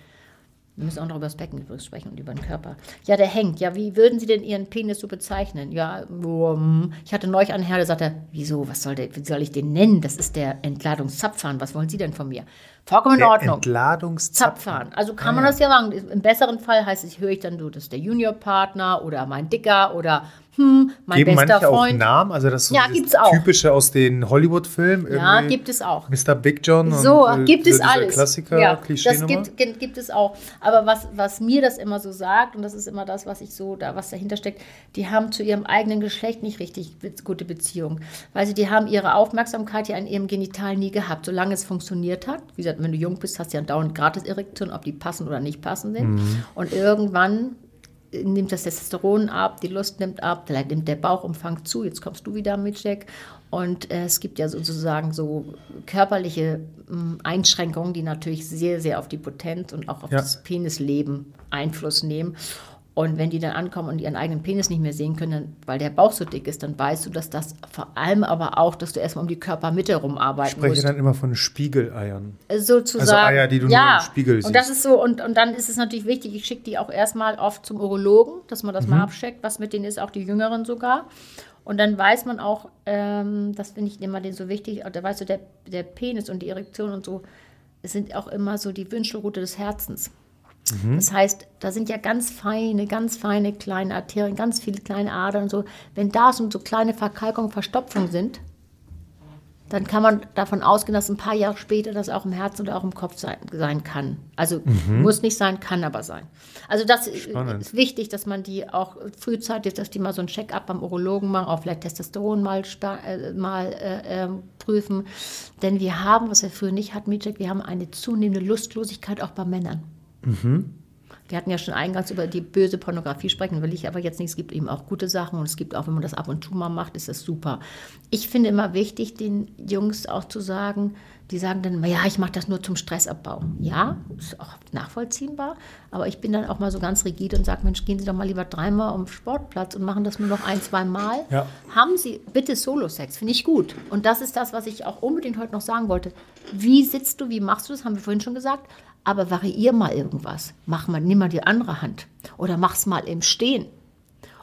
Wir müssen auch noch über das Becken übrigens sprechen und über den Körper. Ja, der hängt. Ja, wie würden Sie denn Ihren Penis so bezeichnen? Ja, um, ich hatte neulich einen Herr, der sagte, wieso, was soll, der, wie soll ich den nennen? Das ist der Entladungszapfhahn. Was wollen Sie denn von mir? Vollkommen in Ordnung. Entladungszapfen. Also kann Ah, man ja. das ja sagen. Im besseren Fall heißt es, höre ich dann so, das ist der Juniorpartner oder mein Dicker oder hm, mein Geben bester manche auch Freund. Namen? Also das ist so Ja, gibt's auch. typische aus den Hollywood-Filmen. Ja, gibt es auch. Mr. Big John So, und äh, gibt es alles. Klassiker, ja, klischee das gibt, gibt, gibt es auch. Aber was, was mir das immer so sagt, und das ist immer das, was ich so, da, was dahinter steckt, die haben zu ihrem eigenen Geschlecht nicht richtig be gute Beziehung. Weil sie, die haben ihre Aufmerksamkeit ja in ihrem Genital nie gehabt, solange es funktioniert hat. Wie gesagt, wenn du jung bist, hast du ja dauernd Gratis-Erektionen, ob die passen oder nicht passen sind. Mhm. Und irgendwann nimmt das Testosteron ab, die Lust nimmt ab, vielleicht nimmt der Bauchumfang zu, jetzt kommst du wieder mit Jack. Und äh, es gibt ja sozusagen so körperliche mh, Einschränkungen, die natürlich sehr, sehr auf die Potenz und auch auf Ja. das Penisleben Einfluss nehmen. Und wenn die dann ankommen und ihren eigenen Penis nicht mehr sehen können, dann, weil der Bauch so dick ist, dann weißt du, dass das vor allem aber auch, dass du erstmal um die Körpermitte Ich rumarbeiten spreche musst dann immer von Spiegeleiern. sozusagen. Also Eier, die du nur ja. im Spiegel Und das siehst. ist so, und, und dann ist es natürlich wichtig, ich schicke die auch erstmal oft zum Urologen, dass man das Mhm. mal abcheckt, was mit denen ist, auch die Jüngeren sogar. Und dann weiß man auch, ähm, das finde ich immer den so wichtig, da weißt du, der, der Penis und die Erektion und so, es sind auch immer so die Wünschelrute des Herzens. Mhm. Das heißt, da sind ja ganz feine, ganz feine kleine Arterien, ganz viele kleine Adern und so. Wenn da so, so kleine Verkalkungen, Verstopfungen sind, dann kann man davon ausgehen, dass ein paar Jahre später das auch im Herzen oder auch im Kopf sein, sein kann. Also muss nicht sein, kann aber sein. Also das Spannend. ist wichtig, dass man die auch frühzeitig, dass die mal so ein Check-up beim Urologen machen, auch vielleicht Testosteron mal, äh, mal äh, ähm, prüfen. Denn wir haben, was wir früher nicht hatten, Mitchek, wir haben eine zunehmende Lustlosigkeit auch bei Männern. Wir hatten ja schon eingangs über die böse Pornografie sprechen, will ich aber jetzt nicht. Es gibt eben auch gute Sachen und es gibt auch, wenn man das ab und zu mal macht, ist das super. Ich finde immer wichtig, den Jungs auch zu sagen, die sagen dann, ja, ich mache das nur zum Stressabbau. Ja, ist auch nachvollziehbar, aber ich bin dann auch mal so ganz rigide und sage, Mensch, gehen Sie doch mal lieber dreimal den Sportplatz und machen das nur noch ein, zwei Mal. Ja. Haben Sie bitte Solo-Sex, finde ich gut. Und das ist das, was ich auch unbedingt heute noch sagen wollte. Wie sitzt du, wie machst du das, haben wir vorhin schon gesagt. Aber variier mal irgendwas. Mach mal, nimm mal die andere Hand. Oder mach's mal im Stehen.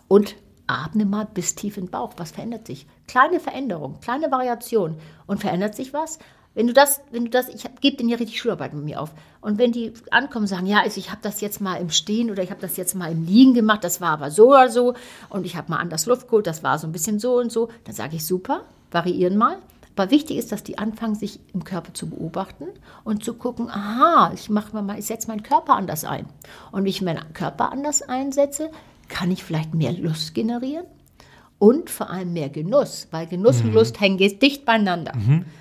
Und atme mal bis tief in den Bauch. Was verändert sich? Kleine Veränderung, kleine Variation. Und verändert sich was? Wenn du das, wenn du das, ich gebe denen ja richtig Schularbeit mit mir auf. Und wenn die ankommen sagen, ja, also ich habe das jetzt mal im Stehen oder ich habe das jetzt mal im Liegen gemacht, das war aber so oder so und ich habe mal anders Luft geholt, das war so ein bisschen so und so, dann sage ich super, variieren mal. Aber wichtig ist, dass die anfangen, sich im Körper zu beobachten und zu gucken, aha, ich mache mal, ich setze meinen Körper anders ein. Und wenn ich meinen Körper anders einsetze, kann ich vielleicht mehr Lust generieren. Und vor allem mehr Genuss, weil Genuss und Lust hängen dicht beieinander.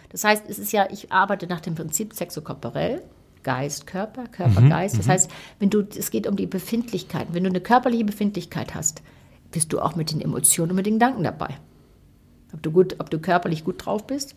Das heißt, es ist ja, ich arbeite nach dem Prinzip sexokorporell. Geist, Körper, Körper, Geist. Das heißt, wenn du, es geht um die Befindlichkeit. Wenn du eine körperliche Befindlichkeit hast, bist du auch mit den Emotionen und mit den Gedanken dabei. Ob du, gut, ob du körperlich gut drauf bist,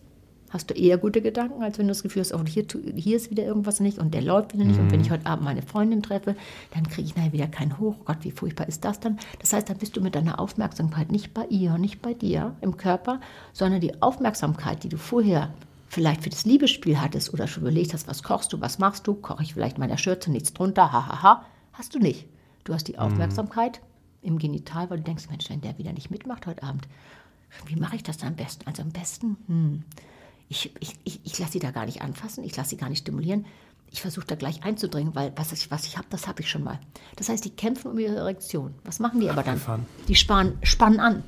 hast du eher gute Gedanken, als wenn du das Gefühl hast, oh, hier, hier ist wieder irgendwas nicht und der läuft wieder nicht. Und wenn ich heute Abend meine Freundin treffe, dann kriege ich nachher wieder keinen Hoch. Oh Gott, wie furchtbar ist das dann? Das heißt, dann bist du mit deiner Aufmerksamkeit nicht bei ihr, nicht bei dir im Körper, sondern die Aufmerksamkeit, die du vorher vielleicht für das Liebesspiel hattest oder schon überlegt hast, was kochst du, was machst du, koche ich vielleicht meiner Schürze nichts drunter, hahaha, ha, ha, hast du nicht. Du hast die Aufmerksamkeit im Genital, weil du denkst, Mensch, wenn der wieder nicht mitmacht heute Abend, wie mache ich das dann am besten? Also am besten, hm, ich, ich, ich, ich lasse sie da gar nicht anfassen, ich lasse sie gar nicht stimulieren. Ich versuche da gleich einzudringen, weil was ich, was ich habe, das habe ich schon mal. Das heißt, die kämpfen um ihre Erektion. Was machen die aber dann? Die spannen, spannen an.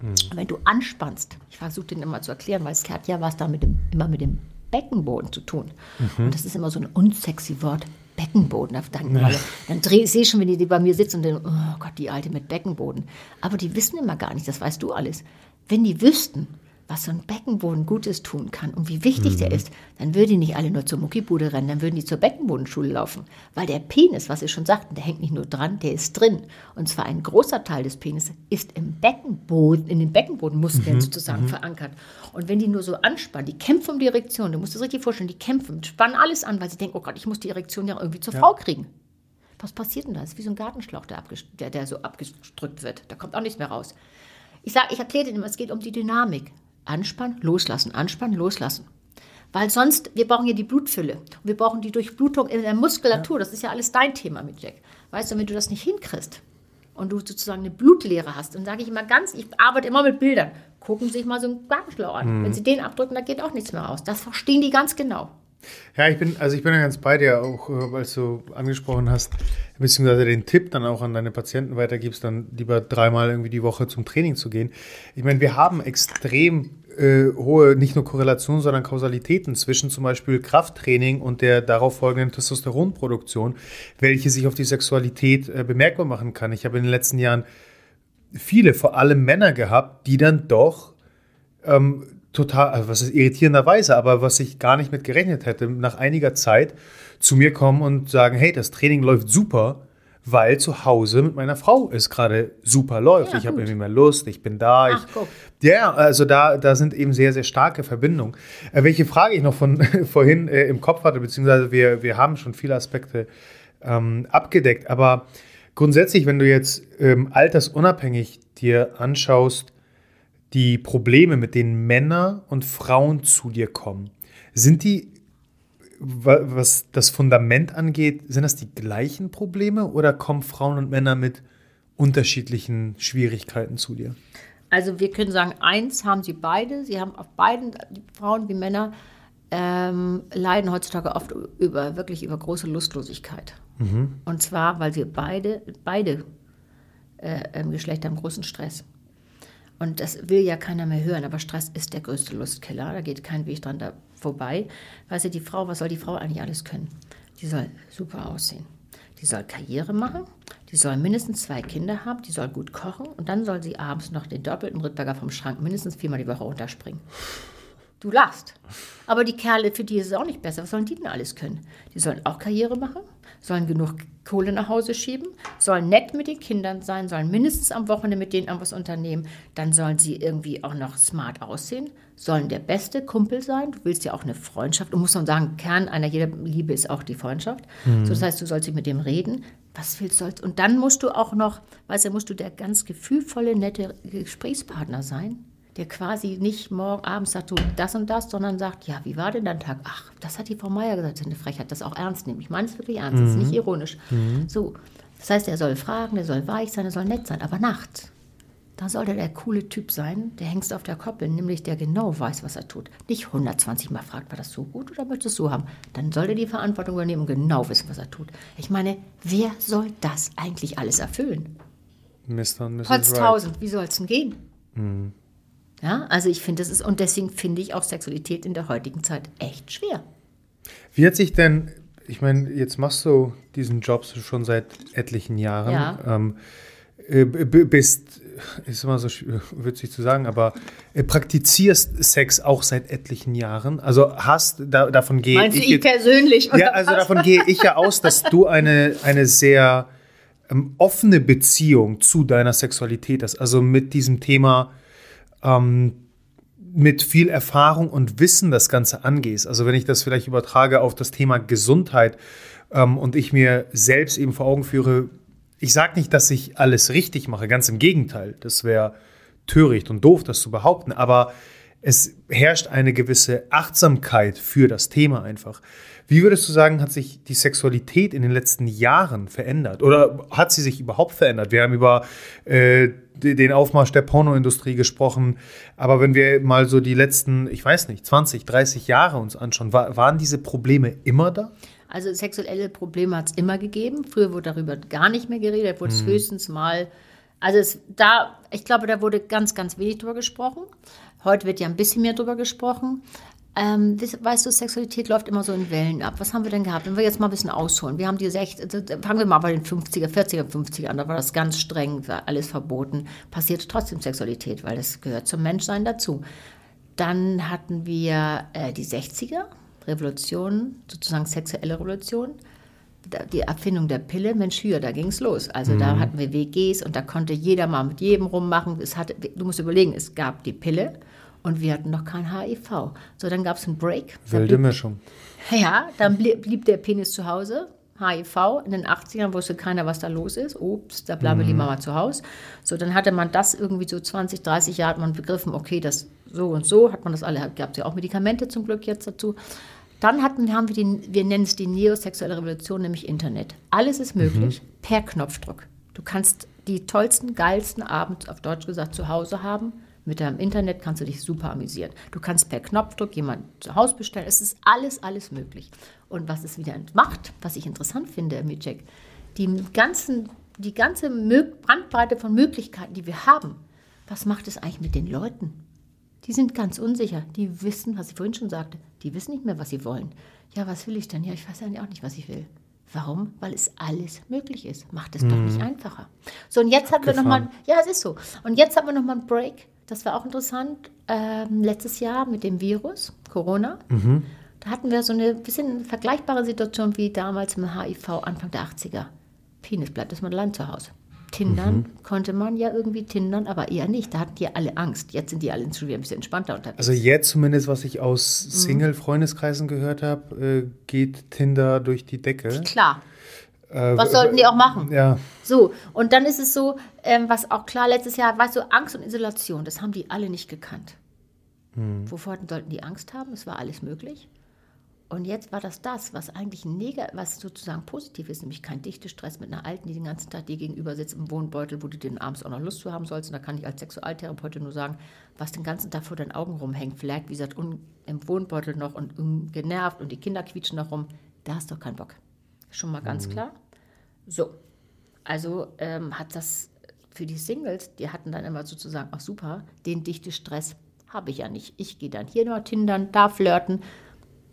Und wenn du anspannst, ich versuche den immer zu erklären, weil es hat ja was da mit dem, immer mit dem Beckenboden zu tun. Und das ist immer so ein unsexy Wort. Beckenboden. Da denken alle, dann dreh, ich schon, wenn die, die bei mir sitzen und denken, oh Gott, die Alte mit Beckenboden. Aber die wissen immer gar nicht, das weißt du alles. Wenn die wüssten, was so ein Beckenboden Gutes tun kann und wie wichtig der ist, dann würden die nicht alle nur zur Muckibude rennen, dann würden die zur Beckenbodenschule laufen. Weil der Penis, was wir schon sagten, der hängt nicht nur dran, der ist drin. Und zwar ein großer Teil des Penis ist im Beckenboden, in den Beckenbodenmuskeln sozusagen verankert. Und wenn die nur so anspannen, die kämpfen um die Erektion, du musst dir das richtig vorstellen, die kämpfen, spannen alles an, weil sie denken, oh Gott, ich muss die Erektion ja irgendwie zur Frau kriegen. Was passiert denn da? Das ist wie so ein Gartenschlauch, der, der, der so abgedrückt wird. Da kommt auch nichts mehr raus. Ich sage, ich erkläre dir immer, es geht um die Dynamik. Anspannen, loslassen, anspannen, loslassen. Weil sonst, wir brauchen ja die Blutfülle. Und wir brauchen die Durchblutung in der Muskulatur. Das ist ja alles dein Thema mit Jack. Weißt du, wenn du das nicht hinkriegst und du sozusagen eine Blutleere hast, dann sage ich immer ganz, ich arbeite immer mit Bildern. Gucken Sie sich mal so einen Gartenschlauch an. Wenn Sie den abdrücken, da geht auch nichts mehr raus. Das verstehen die ganz genau. Ja, ich bin, also ich bin ja ganz bei dir, auch äh, als du angesprochen hast, beziehungsweise den Tipp dann auch an deine Patienten weitergibst, dann lieber dreimal irgendwie die Woche zum Training zu gehen. Ich meine, wir haben extrem äh, hohe, nicht nur Korrelationen, sondern Kausalitäten zwischen zum Beispiel Krafttraining und der darauf folgenden Testosteronproduktion, welche sich auf die Sexualität äh, bemerkbar machen kann. Ich habe in den letzten Jahren viele, vor allem Männer gehabt, die dann doch ähm, total, also was ist irritierenderweise, aber was ich gar nicht mit gerechnet hätte, nach einiger Zeit zu mir kommen und sagen, hey, das Training läuft super, weil zu Hause mit meiner Frau es gerade super läuft. Ja, ich habe irgendwie mehr Lust, ich bin da. Ach, ich, guck. ja, also da, da sind eben sehr, sehr starke Verbindungen. Äh, welche Frage ich noch von vorhin äh, im Kopf hatte, beziehungsweise wir, wir haben schon viele Aspekte ähm, abgedeckt, aber grundsätzlich, wenn du jetzt ähm, altersunabhängig dir anschaust, die Probleme, mit denen Männer und Frauen zu dir kommen, sind die, wa- was das Fundament angeht, sind das die gleichen Probleme oder kommen Frauen und Männer mit unterschiedlichen Schwierigkeiten zu dir? Also wir können sagen, eins haben sie beide. Sie haben auf beiden, die Frauen wie Männer, ähm, leiden heutzutage oft über wirklich über große Lustlosigkeit. Und zwar, weil wir beide, beide äh, ähm, Geschlechter haben großen Stress. Und das will ja keiner mehr hören, aber Stress ist der größte Lustkiller. Da geht kein Weg dran da vorbei. Weißt du, die Frau, was soll die Frau eigentlich alles können? Die soll super aussehen. Die soll Karriere machen. Die soll mindestens zwei Kinder haben. Die soll gut kochen. Und dann soll sie abends noch den doppelten Rittberger vom Schrank mindestens viermal die Woche runterspringen. Du lachst. Aber die Kerle, für die ist es auch nicht besser. Was sollen die denn alles können? Die sollen auch Karriere machen, sollen genug Kohle nach Hause schieben, sollen nett mit den Kindern sein, sollen mindestens am Wochenende mit denen irgendwas unternehmen. Dann sollen sie irgendwie auch noch smart aussehen, sollen der beste Kumpel sein. Du willst ja auch eine Freundschaft. Du musst dann sagen, Kern einer jeder Liebe ist auch die Freundschaft. So, das heißt, du sollst mit dem reden. Was willst du? Und dann musst du auch noch, weißt du, musst du der ganz gefühlvolle, nette Gesprächspartner sein der quasi nicht morgen abends sagt, du das und das, sondern sagt, ja, wie war denn dein Tag? Ach, das hat die Frau Meier gesagt, das ist eine Frechheit, das auch ernst nehmen. Ich meine es wirklich ernst, das ist nicht ironisch. So, das heißt, er soll fragen, der soll weich sein, er soll nett sein, aber nachts, da soll der der coole Typ sein, der hängst auf der Koppel, nämlich der genau weiß, was er tut. Nicht 120 Mal fragt, war das so gut oder möchtest du so haben? Dann soll er die Verantwortung übernehmen und genau wissen, was er tut. Ich meine, wer soll das eigentlich alles erfüllen? Mr. und Mrs. Potztausend, wie soll es denn gehen? Ja, also ich finde, das ist, und deswegen finde ich auch Sexualität in der heutigen Zeit echt schwer. Wie hat sich denn, ich meine, jetzt machst du diesen Job schon seit etlichen Jahren. Ja. Ähm, äh, bist, ist immer so witzig zu sagen, aber äh, praktizierst Sex auch seit etlichen Jahren. Also hast, da, davon gehe Meinst ich. Meinst du ich persönlich? Ja, also was? davon gehe ich ja aus, dass du eine, eine sehr ähm, offene Beziehung zu deiner Sexualität hast. Also mit diesem Thema ähm, mit viel Erfahrung und Wissen das Ganze angehst. Also wenn ich das vielleicht übertrage auf das Thema Gesundheit ähm, und ich mir selbst eben vor Augen führe, ich sage nicht, dass ich alles richtig mache, ganz im Gegenteil. Das wäre töricht und doof, das zu behaupten. Aber es herrscht eine gewisse Achtsamkeit für das Thema einfach. Wie würdest du sagen, hat sich die Sexualität in den letzten Jahren verändert? Oder hat sie sich überhaupt verändert? Wir haben über äh, den Aufmarsch der Pornoindustrie gesprochen. Aber wenn wir mal so die letzten, ich weiß nicht, 20, 30 Jahre uns anschauen, war, waren diese Probleme immer da? Also sexuelle Probleme hat es immer gegeben. Früher wurde darüber gar nicht mehr geredet, wurde es hm. höchstens mal. Also es, da, ich glaube, da wurde ganz, ganz wenig drüber gesprochen. Heute wird ja ein bisschen mehr drüber gesprochen. Ähm, weißt du, Sexualität läuft immer so in Wellen ab. Was haben wir denn gehabt? Wenn wir jetzt mal ein bisschen ausholen. Wir haben die 60, also, fangen wir mal bei den 50er, 40er, 50er an. Da war das ganz streng, alles verboten. Passierte trotzdem Sexualität, weil das gehört zum Menschsein dazu. Dann hatten wir äh, die 60er, Revolution, sozusagen sexuelle Revolution. Die Erfindung der Pille, Mensch, hier, da ging es los. Also mhm. da hatten wir WGs und da konnte jeder mal mit jedem rummachen. Es hatte, du musst überlegen, es gab die Pille und wir hatten noch kein HIV. So, dann gab es einen Break. Wilde Mischung. Ja, dann blieb, blieb der Penis zu Hause. HIV. In den 80ern wusste keiner, was da los ist. Ups, da bleiben wir mhm. lieber mal zu Hause. So, dann hatte man das irgendwie so 20, 30 Jahre hat man begriffen, okay, das so und so hat man das alle, gab es ja auch Medikamente zum Glück jetzt dazu. Dann hatten, haben wir, den, wir nennen es die neosexuelle Revolution, nämlich Internet. Alles ist möglich mhm. per Knopfdruck. Du kannst die tollsten, geilsten Abend, auf Deutsch gesagt, zu Hause haben mit deinem Internet kannst du dich super amüsieren. Du kannst per Knopfdruck jemanden zu Hause bestellen. Es ist alles, alles möglich. Und was es wieder macht, was ich interessant finde, Micek, die, ganzen, die ganze Bandbreite von Möglichkeiten, die wir haben, was macht es eigentlich mit den Leuten? Die sind ganz unsicher. Die wissen, was ich vorhin schon sagte, die wissen nicht mehr, was sie wollen. Ja, was will ich denn? Ja, ich weiß eigentlich auch nicht, was ich will. Warum? Weil es alles möglich ist. Macht es mhm. doch nicht einfacher. So, und jetzt haben wir nochmal, ja, es ist so. Und jetzt haben wir nochmal einen Break das war auch interessant, ähm, letztes Jahr mit dem Virus, Corona. Mhm. Da hatten wir so eine bisschen vergleichbare Situation wie damals im HIV Anfang der 80er. Penis bleibt das mal allein zu Hause. Tindern mhm. konnte man ja irgendwie tindern, aber eher nicht. Da hatten die alle Angst. Jetzt sind die alle schon wieder ein bisschen entspannter unterwegs. Also jetzt zumindest, was ich aus mhm. Single-Freundeskreisen gehört habe, äh, geht Tinder durch die Decke. Klar. Äh, was sollten die auch machen? Ja. So, und dann ist es so, ähm, was auch klar letztes Jahr, weißt du, Angst und Isolation, das haben die alle nicht gekannt. Hm. Wovor sollten die Angst haben? Es war alles möglich. Und jetzt war das das, was eigentlich Neger, was sozusagen positiv ist, nämlich kein dichter Stress mit einer Alten, die den ganzen Tag dir gegenüber sitzt im Wohnbeutel, wo du den abends auch noch Lust zu haben sollst. Und da kann ich als Sexualtherapeutin nur sagen, was den ganzen Tag vor deinen Augen rumhängt, vielleicht, wie gesagt, im Wohnbeutel noch und genervt und die Kinder quietschen noch rum, da hast du doch keinen Bock. Schon mal ganz mhm. klar. So, also ähm, hat das für die Singles, die hatten dann immer sozusagen, ach super, den dichte Stress habe ich ja nicht. Ich gehe dann hier noch tindern, da flirten,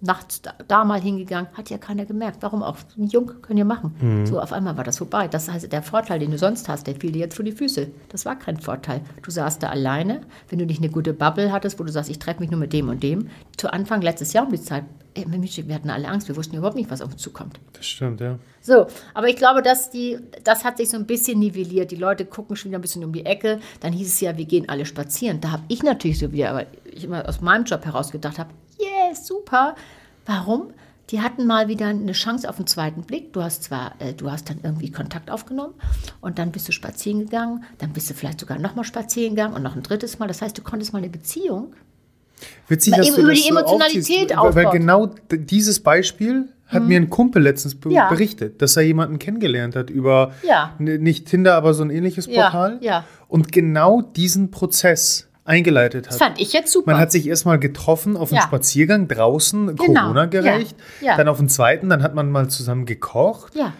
nachts da, da, mal hingegangen, hat ja keiner gemerkt. Warum auch? Jung können ja machen. Mhm. So, auf einmal war das vorbei. Das heißt, der Vorteil, den du sonst hast, der fiel dir jetzt vor die Füße. Das war kein Vorteil. Du saßt da alleine, wenn du nicht eine gute Bubble hattest, wo du sagst, ich treffe mich nur mit dem und dem. Zu Anfang letztes Jahr um die Zeit, ey, wir hatten alle Angst, wir wussten überhaupt nicht, was auf uns zukommt. Das stimmt, ja. So, aber ich glaube, dass die, das hat sich so ein bisschen nivelliert. Die Leute gucken schon wieder ein bisschen um die Ecke. Dann hieß es ja, wir gehen alle spazieren. Da habe ich natürlich so wieder, aber ich immer aus meinem Job heraus gedacht habe, super. Warum? Die hatten mal wieder eine Chance auf einen zweiten Blick. Du hast zwar, äh, du hast dann irgendwie Kontakt aufgenommen und dann bist du spazieren gegangen, dann bist du vielleicht sogar nochmal spazieren gegangen und noch ein drittes Mal. Das heißt, du konntest mal eine Beziehung Witzig, dass über du das die Emotionalität so Weil genau dieses Beispiel hat mhm. mir ein Kumpel letztens be ja. berichtet, dass er jemanden kennengelernt hat über ja. nicht Tinder, aber so ein ähnliches Portal. Ja. ja. Und genau diesen Prozess eingeleitet hat. Das fand ich jetzt super. Man hat sich erstmal getroffen auf einem ja. Spaziergang draußen, genau. Corona-gerecht. Ja. Ja. Dann auf dem zweiten, dann hat man mal zusammen gekocht. Ja.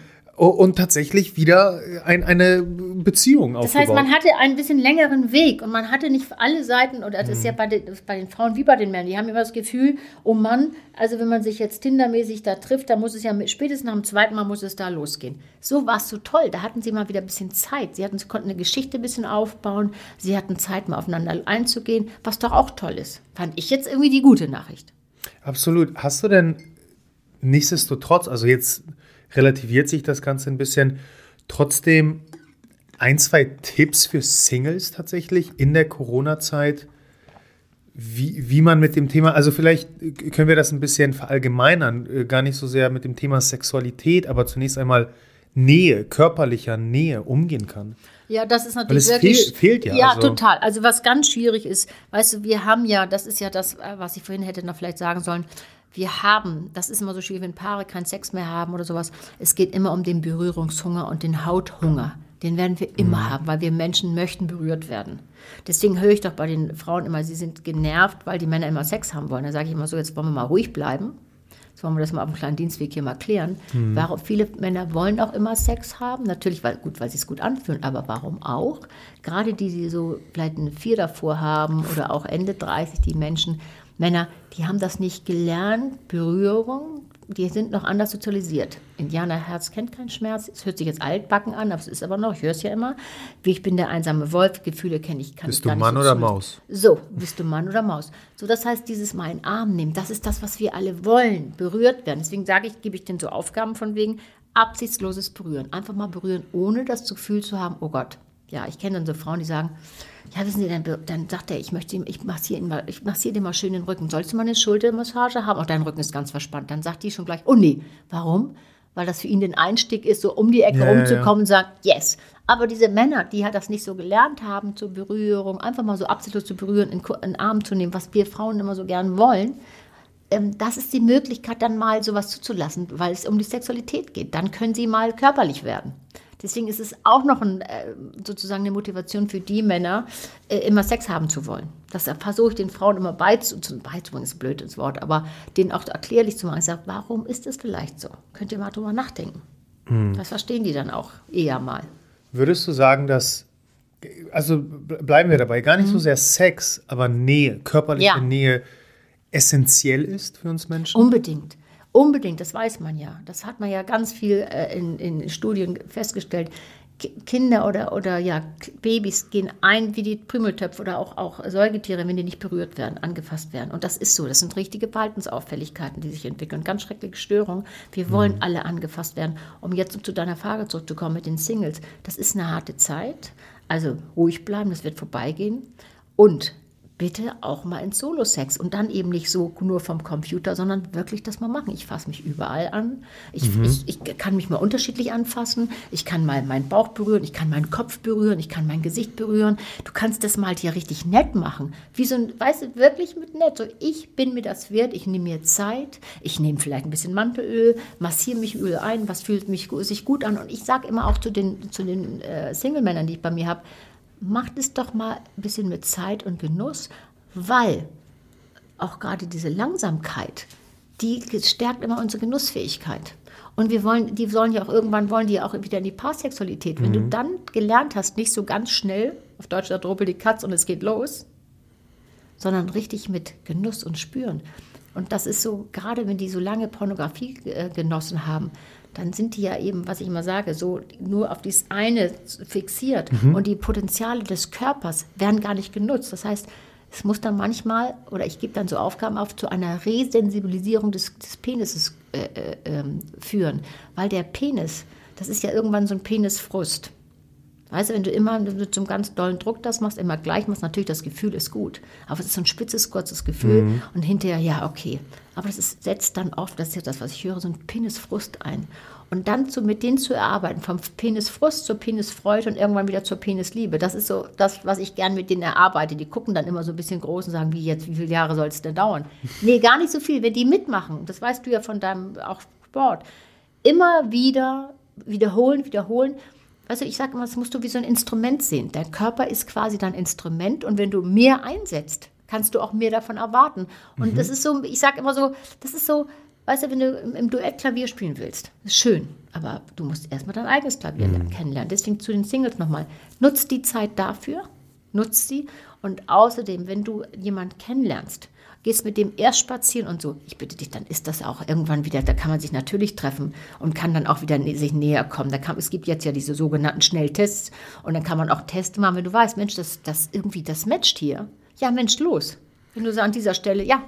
Und tatsächlich wieder ein, eine Beziehung das aufgebaut. heißt, man hatte einen bisschen längeren Weg und man hatte nicht alle Seiten, oder das ist ja bei den, bei den Frauen wie bei den Männern, die haben immer das Gefühl, oh Mann, also wenn man sich jetzt Tindermäßig da trifft, dann muss es ja mit, spätestens nach dem zweiten Mal muss es da losgehen. So war es so toll, da hatten sie mal wieder ein bisschen Zeit. Sie, hatten, sie konnten eine Geschichte ein bisschen aufbauen, sie hatten Zeit, mal aufeinander einzugehen, was doch auch toll ist. Fand ich jetzt irgendwie die gute Nachricht. Absolut. Hast du denn nichtsdestotrotz, also jetzt relativiert sich das Ganze ein bisschen, trotzdem ein, zwei Tipps für Singles tatsächlich in der Corona-Zeit, wie, wie man mit dem Thema, also vielleicht können wir das ein bisschen verallgemeinern, äh, gar nicht so sehr mit dem Thema Sexualität, aber zunächst einmal Nähe, körperlicher Nähe umgehen kann. Ja, das ist Weil natürlich es wirklich. fehl, fehlt ja. Ja, also, total. Also was ganz schwierig ist, weißt du, wir haben ja, das ist ja das, äh, was ich vorhin hätte noch vielleicht sagen sollen, wir haben, das ist immer so schwierig, wenn Paare keinen Sex mehr haben oder sowas, es geht immer um den Berührungshunger und den Hauthunger. Den werden wir immer haben, weil wir Menschen möchten berührt werden. Deswegen höre ich doch bei den Frauen immer, sie sind genervt, weil die Männer immer Sex haben wollen. Da sage ich immer so, jetzt wollen wir mal ruhig bleiben. Jetzt wollen wir das mal auf dem kleinen Dienstweg hier mal klären. Warum viele Männer wollen auch immer Sex haben? Natürlich, weil gut, weil sie es gut anfühlen, aber warum auch? Gerade die, die so vielleicht eine Vier davor haben oder auch Ende 30, die Menschen, Männer, die haben das nicht gelernt, Berührung, die sind noch anders sozialisiert. Indianerherz kennt keinen Schmerz. Es hört sich jetzt altbacken an, aber es ist aber noch, ich höre es ja immer. Wie ich bin der einsame Wolf, Gefühle kenne ich, kann Bist du Mann so oder Maus? So, bist du Mann oder Maus. So, das heißt, dieses Mal in den Arm nehmen, das ist das, was wir alle wollen, berührt werden. Deswegen sage ich, gebe ich denen so Aufgaben von wegen absichtsloses Berühren. Einfach mal berühren, ohne das Gefühl zu haben, oh Gott. Ja, ich kenne dann so Frauen, die sagen, ja, wissen Sie, dann, dann sagt er, ich möchte ihm, ich massiere ihn mal, ich massiere dir mal schön den Rücken. Sollst du mal eine Schultermassage haben? Auch dein Rücken ist ganz verspannt. Dann sagt die schon gleich, oh nee, warum? Weil das für ihn den Einstieg ist, so um die Ecke Ja, ja, ja. rumzukommen und sagt, yes. Aber diese Männer, die halt das nicht so gelernt haben zur Berührung, einfach mal so absichtlos zu berühren, in den Arm zu nehmen, was wir Frauen immer so gern wollen, ähm, das ist die Möglichkeit, dann mal sowas zuzulassen, weil es um die Sexualität geht. Dann können sie mal körperlich werden. Deswegen ist es auch noch ein, äh, sozusagen eine Motivation für die Männer, äh, immer Sex haben zu wollen. Das versuche ich den Frauen immer beizu- zu- beizubringen, ist ein blödes Wort, aber denen auch erklärlich zu machen. Ich sage, warum ist es vielleicht so? Könnt ihr mal drüber nachdenken. Das verstehen die dann auch eher mal. Würdest du sagen, dass, also ble- bleiben wir dabei, gar nicht so sehr Sex, aber Nähe, körperliche Mhm. Ja. Nähe essentiell ist für uns Menschen? Unbedingt. Unbedingt, das weiß man ja. Das hat man ja ganz viel äh, in, in Studien festgestellt. Ki- Kinder oder, oder ja, Babys gehen ein wie die Prümeltöpfe oder auch, auch Säugetiere, wenn die nicht berührt werden, angefasst werden. Und das ist so. Das sind richtige Verhaltensauffälligkeiten, die sich entwickeln. Ganz schreckliche Störungen. Wir wollen alle angefasst werden. Um jetzt zu deiner Frage zurückzukommen mit den Singles. Das ist eine harte Zeit. Also ruhig bleiben, das wird vorbeigehen. Und bitte auch mal ins Solo-Sex und dann eben nicht so nur vom Computer, sondern wirklich das mal machen. Ich fasse mich überall an. Ich, ich, ich kann mich mal unterschiedlich anfassen. Ich kann mal meinen Bauch berühren, ich kann meinen Kopf berühren, ich kann mein Gesicht berühren. Du kannst das mal hier richtig nett machen. Wie so ein, weißt du, wirklich mit nett. So, ich bin mir das wert, ich nehme mir Zeit, ich nehme vielleicht ein bisschen Mantelöl, massiere mich Öl ein, was fühlt mich, sich gut an. Und ich sage immer auch zu den, zu den äh, Single-Männern, die ich bei mir habe, macht es doch mal ein bisschen mit Zeit und Genuss, weil auch gerade diese Langsamkeit, die stärkt immer unsere Genussfähigkeit. Und wir wollen, die sollen ja auch irgendwann wollen die ja auch wieder in die Paarsexualität. Wenn du dann gelernt hast, nicht so ganz schnell, auf Deutsch sagt ruppel die Katz und es geht los, sondern richtig mit Genuss und Spüren. Und das ist so, gerade wenn die so lange Pornografie äh, genossen haben, dann sind die ja eben, was ich immer sage, so nur auf dieses eine fixiert. Und die Potenziale des Körpers werden gar nicht genutzt. Das heißt, es muss dann manchmal, oder ich gebe dann so Aufgaben auf, zu einer Resensibilisierung des, des Penises äh, äh, ähm, führen. Weil der Penis, das ist ja irgendwann so ein Penisfrust. Weißt du, wenn du immer einem ganz dollen Druck das machst, immer gleich machst, natürlich das Gefühl ist gut. Aber es ist so ein spitzes, kurzes Gefühl und hinterher, ja, okay. Aber das ist, setzt dann oft, das ist ja das, was ich höre, so ein Penisfrust ein. Und dann zu, mit denen zu erarbeiten, vom Penisfrust zur Penisfreude und irgendwann wieder zur Penisliebe. Das ist so das, was ich gern mit denen erarbeite. Die gucken dann immer so ein bisschen groß und sagen, wie jetzt, wie viele Jahre soll es denn dauern? Nee, gar nicht so viel. Wenn die mitmachen, das weißt du ja von deinem auch Sport, immer wieder wiederholen, wiederholen. Du, ich sage immer, das musst du wie so ein Instrument sehen. Dein Körper ist quasi dein Instrument und wenn du mehr einsetzt, kannst du auch mehr davon erwarten. Und das ist so, ich sage immer so, das ist so, Weißt du, wenn du im, Duett Klavier spielen willst, ist schön, aber du musst erstmal dein eigenes Klavier Mhm. kennenlernen. Deswegen zu den Singles nochmal. Nutz die Zeit dafür, nutz sie. Und außerdem, wenn du jemanden kennenlernst, gehst mit dem erst spazieren und so, ich bitte dich, dann ist das auch irgendwann wieder, da kann man sich natürlich treffen und kann dann auch wieder sich näher kommen. Da kann, es gibt jetzt ja diese sogenannten Schnelltests und dann kann man auch Tests machen, wenn du weißt, Mensch, das, das irgendwie, das matcht hier. Ja, Mensch, los. Wenn du so an dieser Stelle, ja,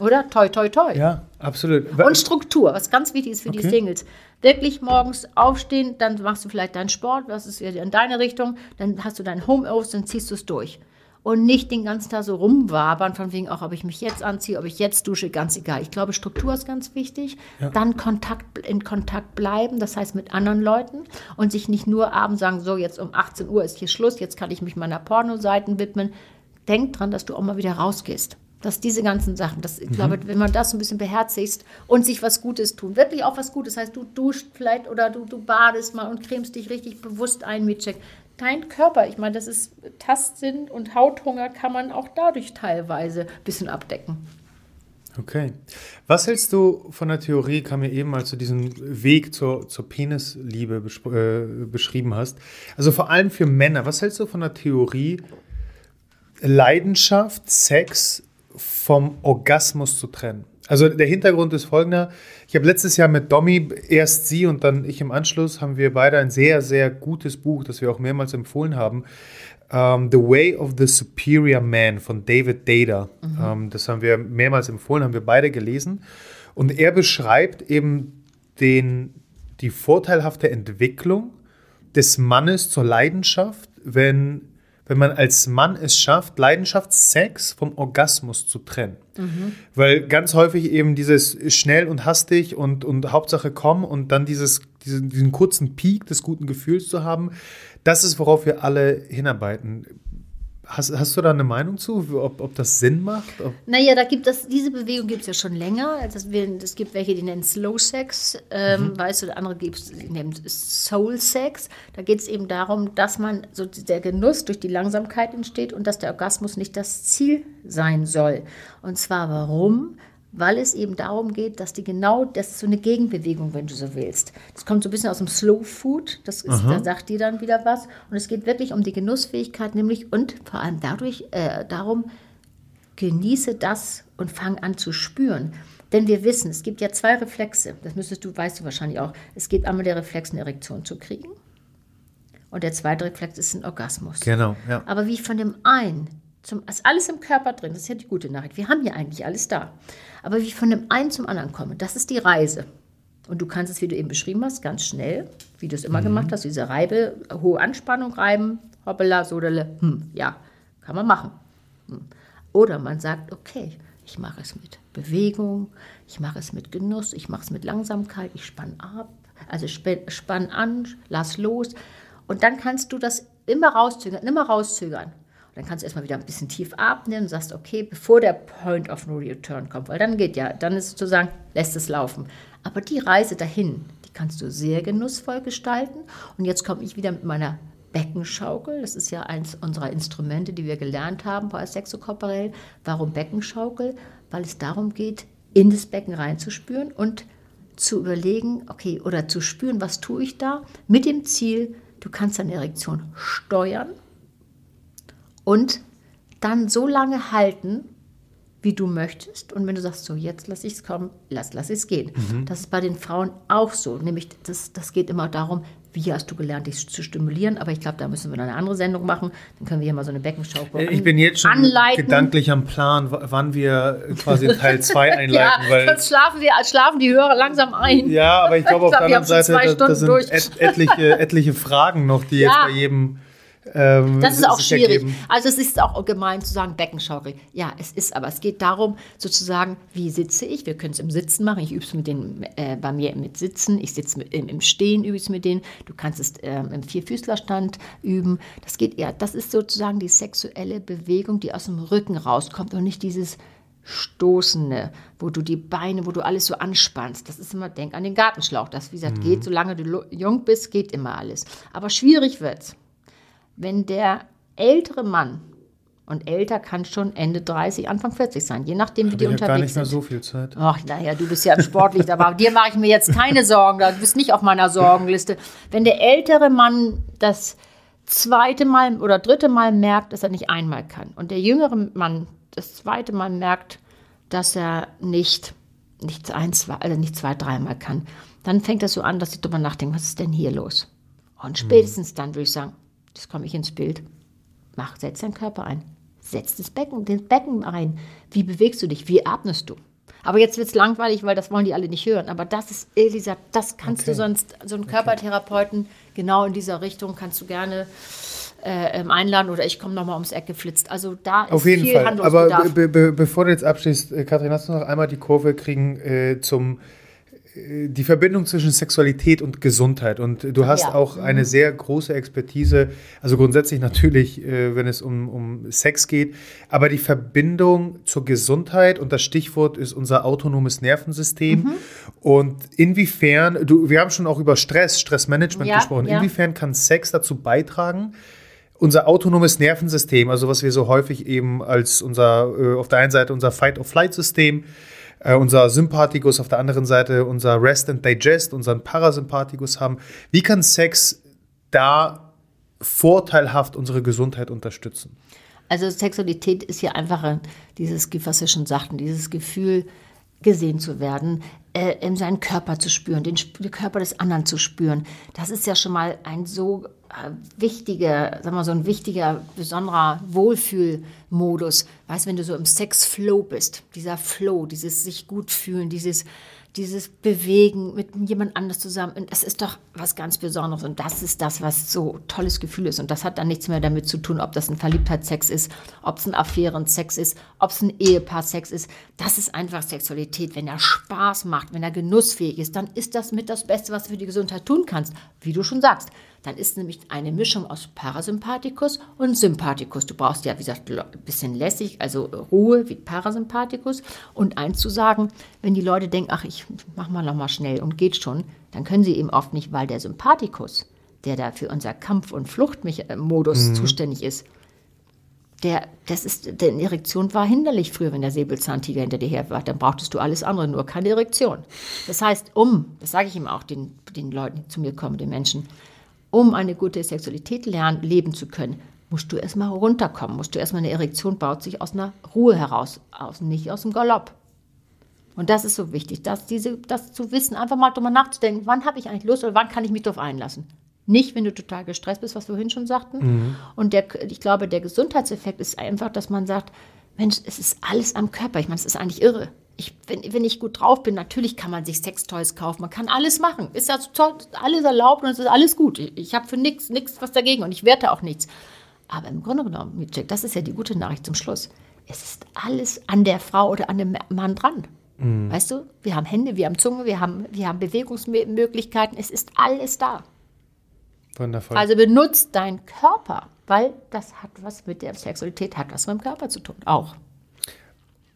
oder? Toi, toi, toi. Ja, absolut. Und Struktur, was ganz wichtig ist für die Okay. Singles. Wirklich morgens aufstehen, dann machst du vielleicht deinen Sport, was ist ja in deine Richtung, dann hast du dein Home-Office, dann ziehst du es durch. Und nicht den ganzen Tag so rumwabern, von wegen auch, ob ich mich jetzt anziehe, ob ich jetzt dusche, ganz egal. Ich glaube, Struktur ist ganz wichtig. Dann Kontakt, in Kontakt bleiben, das heißt mit anderen Leuten und sich nicht nur abends sagen, so jetzt um 18 Uhr ist hier Schluss, jetzt kann ich mich meiner Pornoseiten widmen. Denk dran, dass du auch mal wieder rausgehst. Dass diese ganzen Sachen, das, ich glaube, wenn man das ein bisschen beherzigst und sich was Gutes tun, wirklich auch was Gutes, heißt, du duscht vielleicht oder du, du badest mal und cremst dich richtig bewusst ein mit Check. Dein Körper, ich meine, das ist Tastsinn und Hauthunger kann man auch dadurch teilweise ein bisschen abdecken. Okay. Was hältst du von der Theorie, kam mir eben, als du diesen Weg zur, zur Penisliebe äh, beschrieben hast? Also vor allem für Männer, was hältst du von der Theorie, Leidenschaft, Sex vom Orgasmus zu trennen? Also der Hintergrund ist folgender. Ich habe letztes Jahr mit Domi, erst sie und dann ich im Anschluss, haben wir beide ein sehr, sehr gutes Buch, das wir auch mehrmals empfohlen haben. ähm, The Way of the Superior Man von David Data. Ähm, das haben wir mehrmals empfohlen, haben wir beide gelesen. Und er beschreibt eben den, die vorteilhafte Entwicklung des Mannes zur Leidenschaft, wenn, wenn man als Mann es schafft, Leidenschaft, Sex vom Orgasmus zu trennen. Weil ganz häufig eben dieses schnell und hastig und, und Hauptsache komm und dann dieses, diesen, diesen kurzen Peak des guten Gefühls zu haben, das ist, worauf wir alle hinarbeiten. Hast, hast du da eine Meinung zu, ob, ob das Sinn macht? Ob, Naja, da gibt es, diese Bewegung gibt es ja schon länger. Es es gibt welche, die nennen Slow Sex, ähm, weißt du, der andere gibt es, die nennen Soul Sex. Da geht es eben darum, dass man so der Genuss durch die Langsamkeit entsteht und dass der Orgasmus nicht das Ziel sein soll. Und zwar warum? Weil es eben darum geht, dass die genau, das ist so eine Gegenbewegung, wenn du so willst. Das kommt so ein bisschen aus dem Slow Food, das ist, da sagt die dann wieder was. Und es geht wirklich um die Genussfähigkeit, nämlich und vor allem dadurch äh, darum, genieße das und fang an zu spüren. Denn wir wissen, es gibt ja zwei Reflexe. Das müsstest du, weißt du wahrscheinlich auch. Es gibt einmal der Reflex, eine Erektion zu kriegen. Und der zweite Reflex ist ein Orgasmus. genau, ja. Aber wie von dem einen, zum, ist alles im Körper drin, das ist ja die gute Nachricht. Wir haben ja eigentlich alles da. Aber wie ich von dem einen zum anderen komme, das ist die Reise. Und du kannst es, wie du eben beschrieben hast, ganz schnell, wie du es immer gemacht hast, diese Reibe, hohe Anspannung reiben, hoppala, sodele, hm, ja, kann man machen. Hm. Oder man sagt, okay, ich mache es mit Bewegung, ich mache es mit Genuss, ich mache es mit Langsamkeit, ich spann ab, also spann, spann an, lass los. Und dann kannst du das immer rauszögern, immer rauszögern. Dann kannst du erstmal wieder ein bisschen tief atmen und sagst, okay, bevor der Point of No Return kommt, weil dann geht ja, dann ist sozusagen, lässt es laufen. Aber die Reise dahin, die kannst du sehr genussvoll gestalten. Und jetzt komme ich wieder mit meiner Beckenschaukel. Das ist ja eins unserer Instrumente, die wir gelernt haben bei Sexokorporell. Warum Beckenschaukel? Weil es darum geht, in das Becken reinzuspüren und zu überlegen, okay, oder zu spüren, was tue ich da, mit dem Ziel, du kannst deine Erektion steuern und dann so lange halten, wie du möchtest. Und wenn du sagst, so jetzt lass ich es kommen, lass, lass es gehen. Das ist bei den Frauen auch so. Nämlich, das, das geht immer darum, wie hast du gelernt, dich zu stimulieren. Aber ich glaube, da müssen wir noch eine andere Sendung machen. Dann können wir hier mal so eine Beckenschaukel Ich bin jetzt schon anleiten. gedanklich am Plan, wann wir quasi Teil 2 Ja, einleiten, weil sonst schlafen, wir, schlafen die Hörer langsam ein. Ja, aber ich glaube auf glaub, der wir anderen Seite, da, sind et, etliche, etliche Fragen noch, die jetzt Ja. bei jedem ähm, Das ist auch schwierig. ergeben. Also es ist auch gemein zu sagen Beckenschaukel. Ja, es ist, aber es geht darum, sozusagen, wie sitze ich? Wir können es im Sitzen machen. Ich übe es mit den, äh, bei mir mit Sitzen. Ich sitze mit, im, im Stehen, übe es mit denen. Du kannst es ähm, im Vierfüßlerstand üben. Das geht eher, das ist sozusagen die sexuelle Bewegung, die aus dem Rücken rauskommt und nicht dieses Stoßende, wo du die Beine, wo du alles so anspannst. Das ist immer, denk an den Gartenschlauch. Das, wie gesagt, Mhm. geht, solange du jung bist, geht immer alles. Aber schwierig wird's wenn der ältere Mann, Und älter kann schon Ende 30, Anfang 40 sein, je nachdem, wie die ich ja unterwegs gar nicht mehr sind. so viel Zeit. Ach, naja, du bist ja sportlich, aber dir mache ich mir jetzt keine Sorgen. Du bist nicht auf meiner Sorgenliste. Wenn der ältere Mann das zweite Mal oder dritte Mal merkt, dass er nicht einmal kann und der jüngere Mann das zweite Mal merkt, dass er nicht, nicht ein, zwei, also nicht zwei, dreimal kann, dann fängt das so an, dass sie drüber nachdenken, was ist denn hier los? Und spätestens dann würde ich sagen, das komme ich ins Bild. Mach, setz deinen Körper ein. Setz das Becken, den Becken ein. Wie bewegst du dich? Wie atmest du? Aber jetzt wird es langweilig, weil das wollen die alle nicht hören. Aber das ist, Elisa, das kannst Okay. du sonst, so einen Körpertherapeuten, genau in dieser Richtung, kannst du gerne äh, ähm, einladen oder ich komme nochmal ums Eck geflitzt. Also da ist Auf jeden viel Fall. Aber be be bevor du jetzt abschließt, äh, Kathrin, hast du noch einmal die Kurve kriegen äh, zum die Verbindung zwischen Sexualität und Gesundheit. Und du hast Ja. auch eine sehr große Expertise, also grundsätzlich natürlich, äh, wenn es um, um Sex geht, aber die Verbindung zur Gesundheit und das Stichwort ist unser autonomes Nervensystem. Mhm. Und inwiefern, du, wir haben schon auch über Stress, Stressmanagement Ja, gesprochen, ja. inwiefern kann Sex dazu beitragen, unser autonomes Nervensystem, also was wir so häufig eben als unser, äh, auf der einen Seite unser Fight-of-Flight-System, äh, unser Sympathikus, auf der anderen Seite unser Rest and Digest, unseren Parasympathikus haben. Wie kann Sex da vorteilhaft unsere Gesundheit unterstützen? Also Sexualität ist ja einfach ein- dieses, was wir schon sagten, dieses Gefühl, gesehen zu werden, äh, in seinen Körper zu spüren, den, den Körper des anderen zu spüren. Das ist ja schon mal ein so äh, wichtiger, sagen wir mal, so ein wichtiger, besonderer Wohlfühlmodus. Weißt, wenn du so im Sexflow bist, dieser Flow, dieses sich gut fühlen, dieses dieses Bewegen mit jemand anders zusammen, und das ist doch was ganz Besonderes und das ist das, was so tolles Gefühl ist und das hat dann nichts mehr damit zu tun, ob das ein Verliebtheitssex ist, ob es ein Affärensex ist, ob es ein Ehepaarsex ist. Das ist einfach Sexualität. Wenn er Spaß macht, wenn er genussfähig ist, dann ist das mit das Beste, was du für die Gesundheit tun kannst. Wie du schon sagst, dann ist nämlich eine Mischung aus Parasympathikus und Sympathikus. Du brauchst ja, wie gesagt, ein bisschen lässig, also Ruhe wie Parasympathikus. Und eins zu sagen, wenn die Leute denken, ach, ich mach mal noch mal schnell und geht schon, dann können sie eben oft nicht, weil der Sympathikus, der da für unser Kampf- und Fluchtmodus zuständig ist, der, das ist, denn Erektion war hinderlich früher, wenn der Säbelzahntiger hinter dir her war. Dann brauchtest du alles andere, nur keine Erektion. Das heißt, um, das sage ich ihm auch den, den Leuten, die zu mir kommen, den Menschen, um eine gute Sexualität lernen, leben zu können, musst du erstmal runterkommen, musst du erstmal eine Erektion baut sich aus einer Ruhe heraus, aus, nicht aus dem Galopp. Und das ist so wichtig, dass diese, das zu wissen, einfach mal drüber nachzudenken, wann habe ich eigentlich Lust oder wann kann ich mich darauf einlassen. Nicht, wenn du total gestresst bist, was wir vorhin schon sagten. Und der, ich glaube, der Gesundheitseffekt ist einfach, dass man sagt, Mensch, es ist alles am Körper. Ich meine, es ist eigentlich irre. Ich, wenn, wenn ich gut drauf bin, natürlich kann man sich Sextoys kaufen, man kann alles machen. Ist ja toll, alles erlaubt und es ist alles gut. Ich, ich habe für nichts nichts was dagegen und ich werte auch nichts. Aber im Grunde genommen, Mitchell, das ist ja die gute Nachricht zum Schluss. Es ist alles an der Frau oder an dem Mann dran. Weißt du, wir haben Hände, wir haben Zunge, wir haben, wir haben Bewegungsmöglichkeiten, es ist alles da. Wundervoll. Also benutzt deinen Körper, weil das hat was mit der Sexualität, hat was mit dem Körper zu tun. Auch.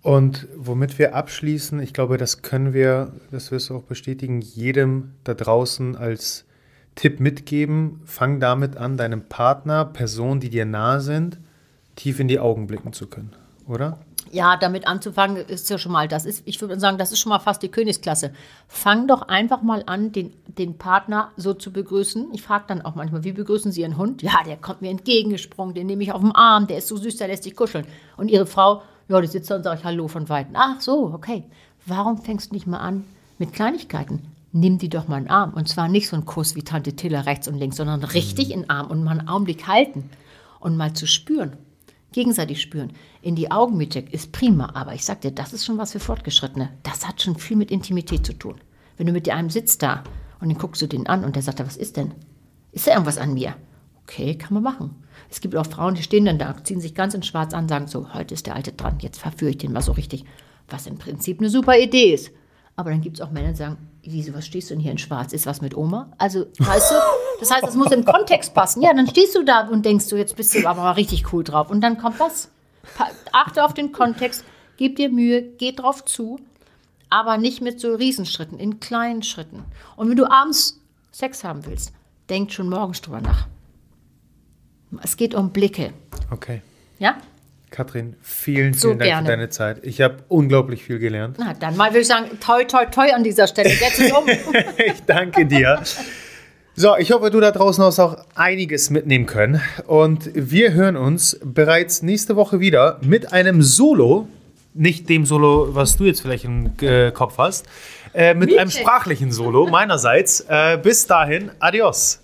Und womit wir abschließen, ich glaube, das können wir, das wirst du auch bestätigen, jedem da draußen als Tipp mitgeben. Fang damit an, deinem Partner, Personen, die dir nahe sind, tief in die Augen blicken zu können, oder? Ja, damit anzufangen ist ja schon mal, das ist, ich würde sagen, das ist schon mal fast die Königsklasse. Fang doch einfach mal an, den, den Partner so zu begrüßen. Ich frage dann auch manchmal, wie begrüßen Sie Ihren Hund? Ja, der kommt mir entgegengesprungen, den nehme ich auf den Arm, der ist so süß, der lässt sich kuscheln. Und Ihre Frau, ja, die sitzt da und sagt Hallo von Weitem. Ach so, okay. Warum fängst du nicht mal an mit Kleinigkeiten? Nimm die doch mal in den Arm. Und zwar nicht so ein Kuss wie Tante Tiller rechts und links, sondern richtig in den Arm und mal einen Augenblick halten und mal zu spüren gegenseitig spüren. In die Augen mit Jack ist prima, aber ich sag dir, das ist schon was für Fortgeschrittene. Das hat schon viel mit Intimität zu tun. Wenn du mit einem sitzt da und dann guckst du den an und der sagt, was ist denn? Ist da irgendwas an mir? Okay, kann man machen. Es gibt auch Frauen, die stehen dann da, ziehen sich ganz in schwarz an, sagen so, heute ist der Alte dran, jetzt verführe ich den mal so richtig. Was im Prinzip eine super Idee ist. Aber dann gibt es auch Männer, die sagen, wieso, was stehst du denn hier in schwarz? Ist was mit Oma? Also, weißt du, das heißt, es muss im Kontext passen. Ja, dann stehst du da und denkst du, jetzt bist du aber mal richtig cool drauf. Und dann kommt. Pa achte auf den Kontext, gib dir Mühe, geh drauf zu, aber nicht mit so Riesenschritten, in kleinen Schritten. Und wenn du abends Sex haben willst, denk schon morgens drüber nach. Es geht um Blicke. Okay. Ja? Katrin, vielen, vielen so Dank gerne. für deine Zeit. Ich habe unglaublich viel gelernt. Na, dann mal würde ich sagen, toi, toi, toi an dieser Stelle. Setz um. ich danke dir. So, ich hoffe, du da draußen hast auch einiges mitnehmen können. Und wir hören uns bereits nächste Woche wieder mit einem Solo. Nicht dem Solo, was du jetzt vielleicht im äh, Kopf hast. Äh, mit Miete. einem sprachlichen Solo meinerseits. Äh, bis dahin, adios.